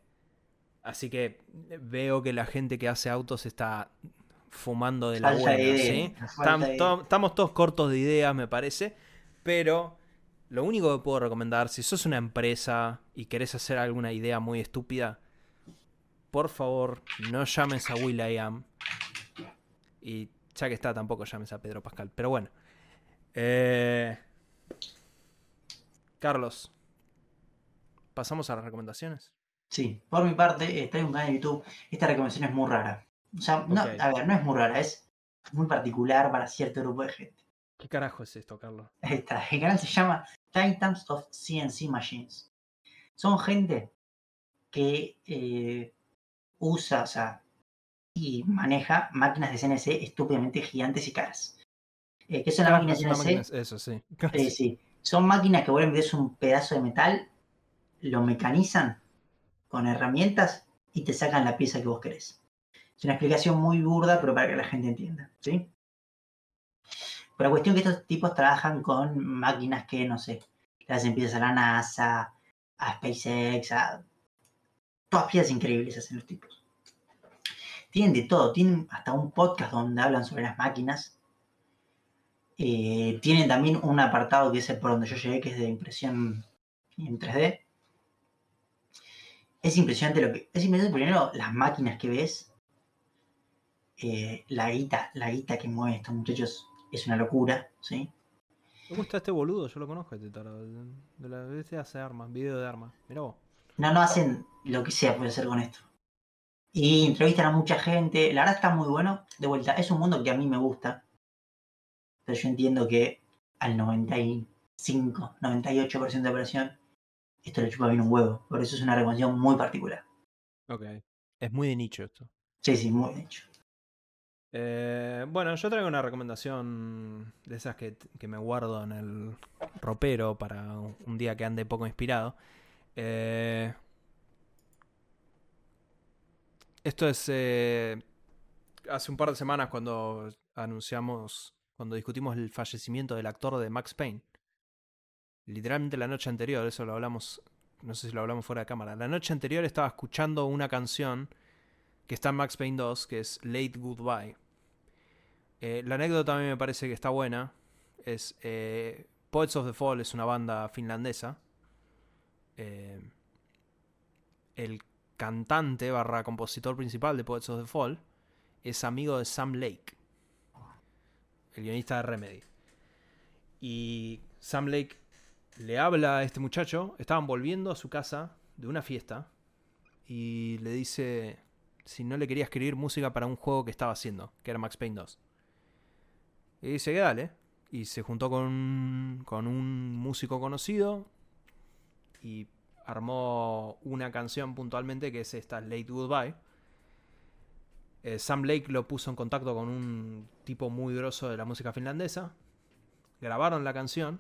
así que veo que la gente que hace autos está fumando de la buena, ¿sí? estamos todos cortos de ideas, me parece, pero lo único que puedo recomendar, si sos una empresa y querés hacer alguna idea muy estúpida, por favor, no llames a Will I Am. Y ya que está, tampoco llames a Pedro Pascal. Pero bueno. Eh, Carlos, ¿pasamos a las recomendaciones? Sí, por mi parte, está en un canal de YouTube. Esta recomendación es muy rara. O sea, no, a ver, no es muy rara, es muy particular para cierto grupo de gente. ¿Qué carajo es esto, Carlos? Ahí está. El canal se llama Titans of CNC Machines. Son gente que eh, usa, o sea, y maneja máquinas de CNC estúpidamente gigantes y caras. Eh, ¿Qué son las máquinas de CNC? eso, sí. Eh, sí. Son máquinas que vuelven a un pedazo de metal, lo mecanizan con herramientas y te sacan la pieza que vos querés. Es una explicación muy burda, pero para que la gente entienda, ¿sí? Pero la cuestión es que estos tipos trabajan con máquinas que, no sé, las empiezas a la NASA, a SpaceX, a... Todas piezas increíbles hacen los tipos. Tienen de todo, tienen hasta un podcast donde hablan sobre las máquinas. Eh, tienen también un apartado que es por donde yo llegué, que es de impresión en 3D. Es impresionante lo que. Es impresionante primero las máquinas que ves eh, la guita, la guita que mueven estos muchachos es una locura, ¿sí? Me gusta este boludo, yo lo conozco, este tarado. De la este hace armas, video de armas. Mirá vos. No, no hacen lo que sea puede hacer con esto. Y entrevistan a mucha gente. La verdad está muy bueno. De vuelta, es un mundo que a mí me gusta. Pero yo entiendo que al 95, 98% de operación, esto le chupa bien un huevo. Por eso es una recomendación muy particular. Ok. Es muy de nicho esto. Sí, sí, muy de nicho. Eh, bueno, yo traigo una recomendación de esas que, me guardo en el ropero para un día que ande poco inspirado. Eh, esto es eh, hace un par de semanas cuando anunciamos, cuando discutimos el fallecimiento del actor de Max Payne. Literalmente la noche anterior, eso lo hablamos, no sé si lo hablamos fuera de cámara. La noche anterior estaba escuchando una canción que está en Max Payne 2, que es Late Goodbye eh, la anécdota a mí me parece que está buena. Es eh, Poets of the Fall es una banda finlandesa. El cantante barra compositor principal de Poets of the Fall es amigo de Sam Lake, el guionista de Remedy. Y Sam Lake le habla a este muchacho, estaban volviendo a su casa de una fiesta y le dice si no le quería escribir música para un juego que estaba haciendo, que era Max Payne 2. Y dice que dale. Y se juntó con, con un músico conocido y armó una canción puntualmente que es esta Late Goodbye. Eh, Sam Lake lo puso en contacto con un tipo muy grosso de la música finlandesa. Grabaron la canción.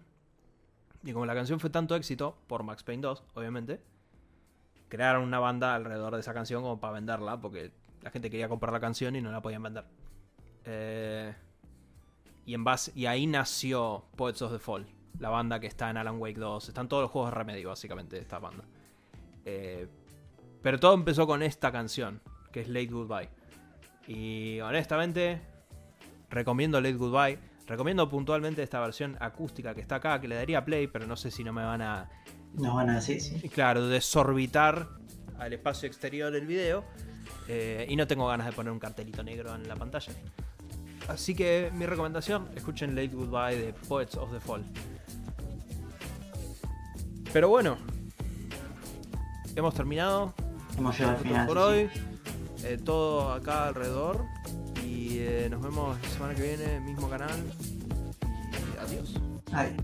Y como la canción fue tanto éxito, por Max Payne 2, obviamente, crearon una banda alrededor de esa canción como para venderla, porque la gente quería comprar la canción y no la podían vender. Eh, y, en base, y ahí nació Poets of the Fall, la banda que está en Alan Wake 2. Están todos los juegos de remedio, básicamente, de esta banda. Eh, pero todo empezó con esta canción, que es Late Goodbye. Y honestamente, recomiendo Late Goodbye. Recomiendo puntualmente esta versión acústica que está acá, que le daría play, pero no sé si no me van a. No van a decir, sí. Claro, desorbitar al espacio exterior del video. Eh, y no tengo ganas de poner un cartelito negro en la pantalla. Así que mi recomendación, escuchen Late Goodbye de Poets of the Fall. Pero bueno, hemos terminado Hemos llegado al final. por sí, hoy. Eh, todo acá alrededor. Y eh, nos vemos la semana que viene, mismo canal. Y adiós. Adiós.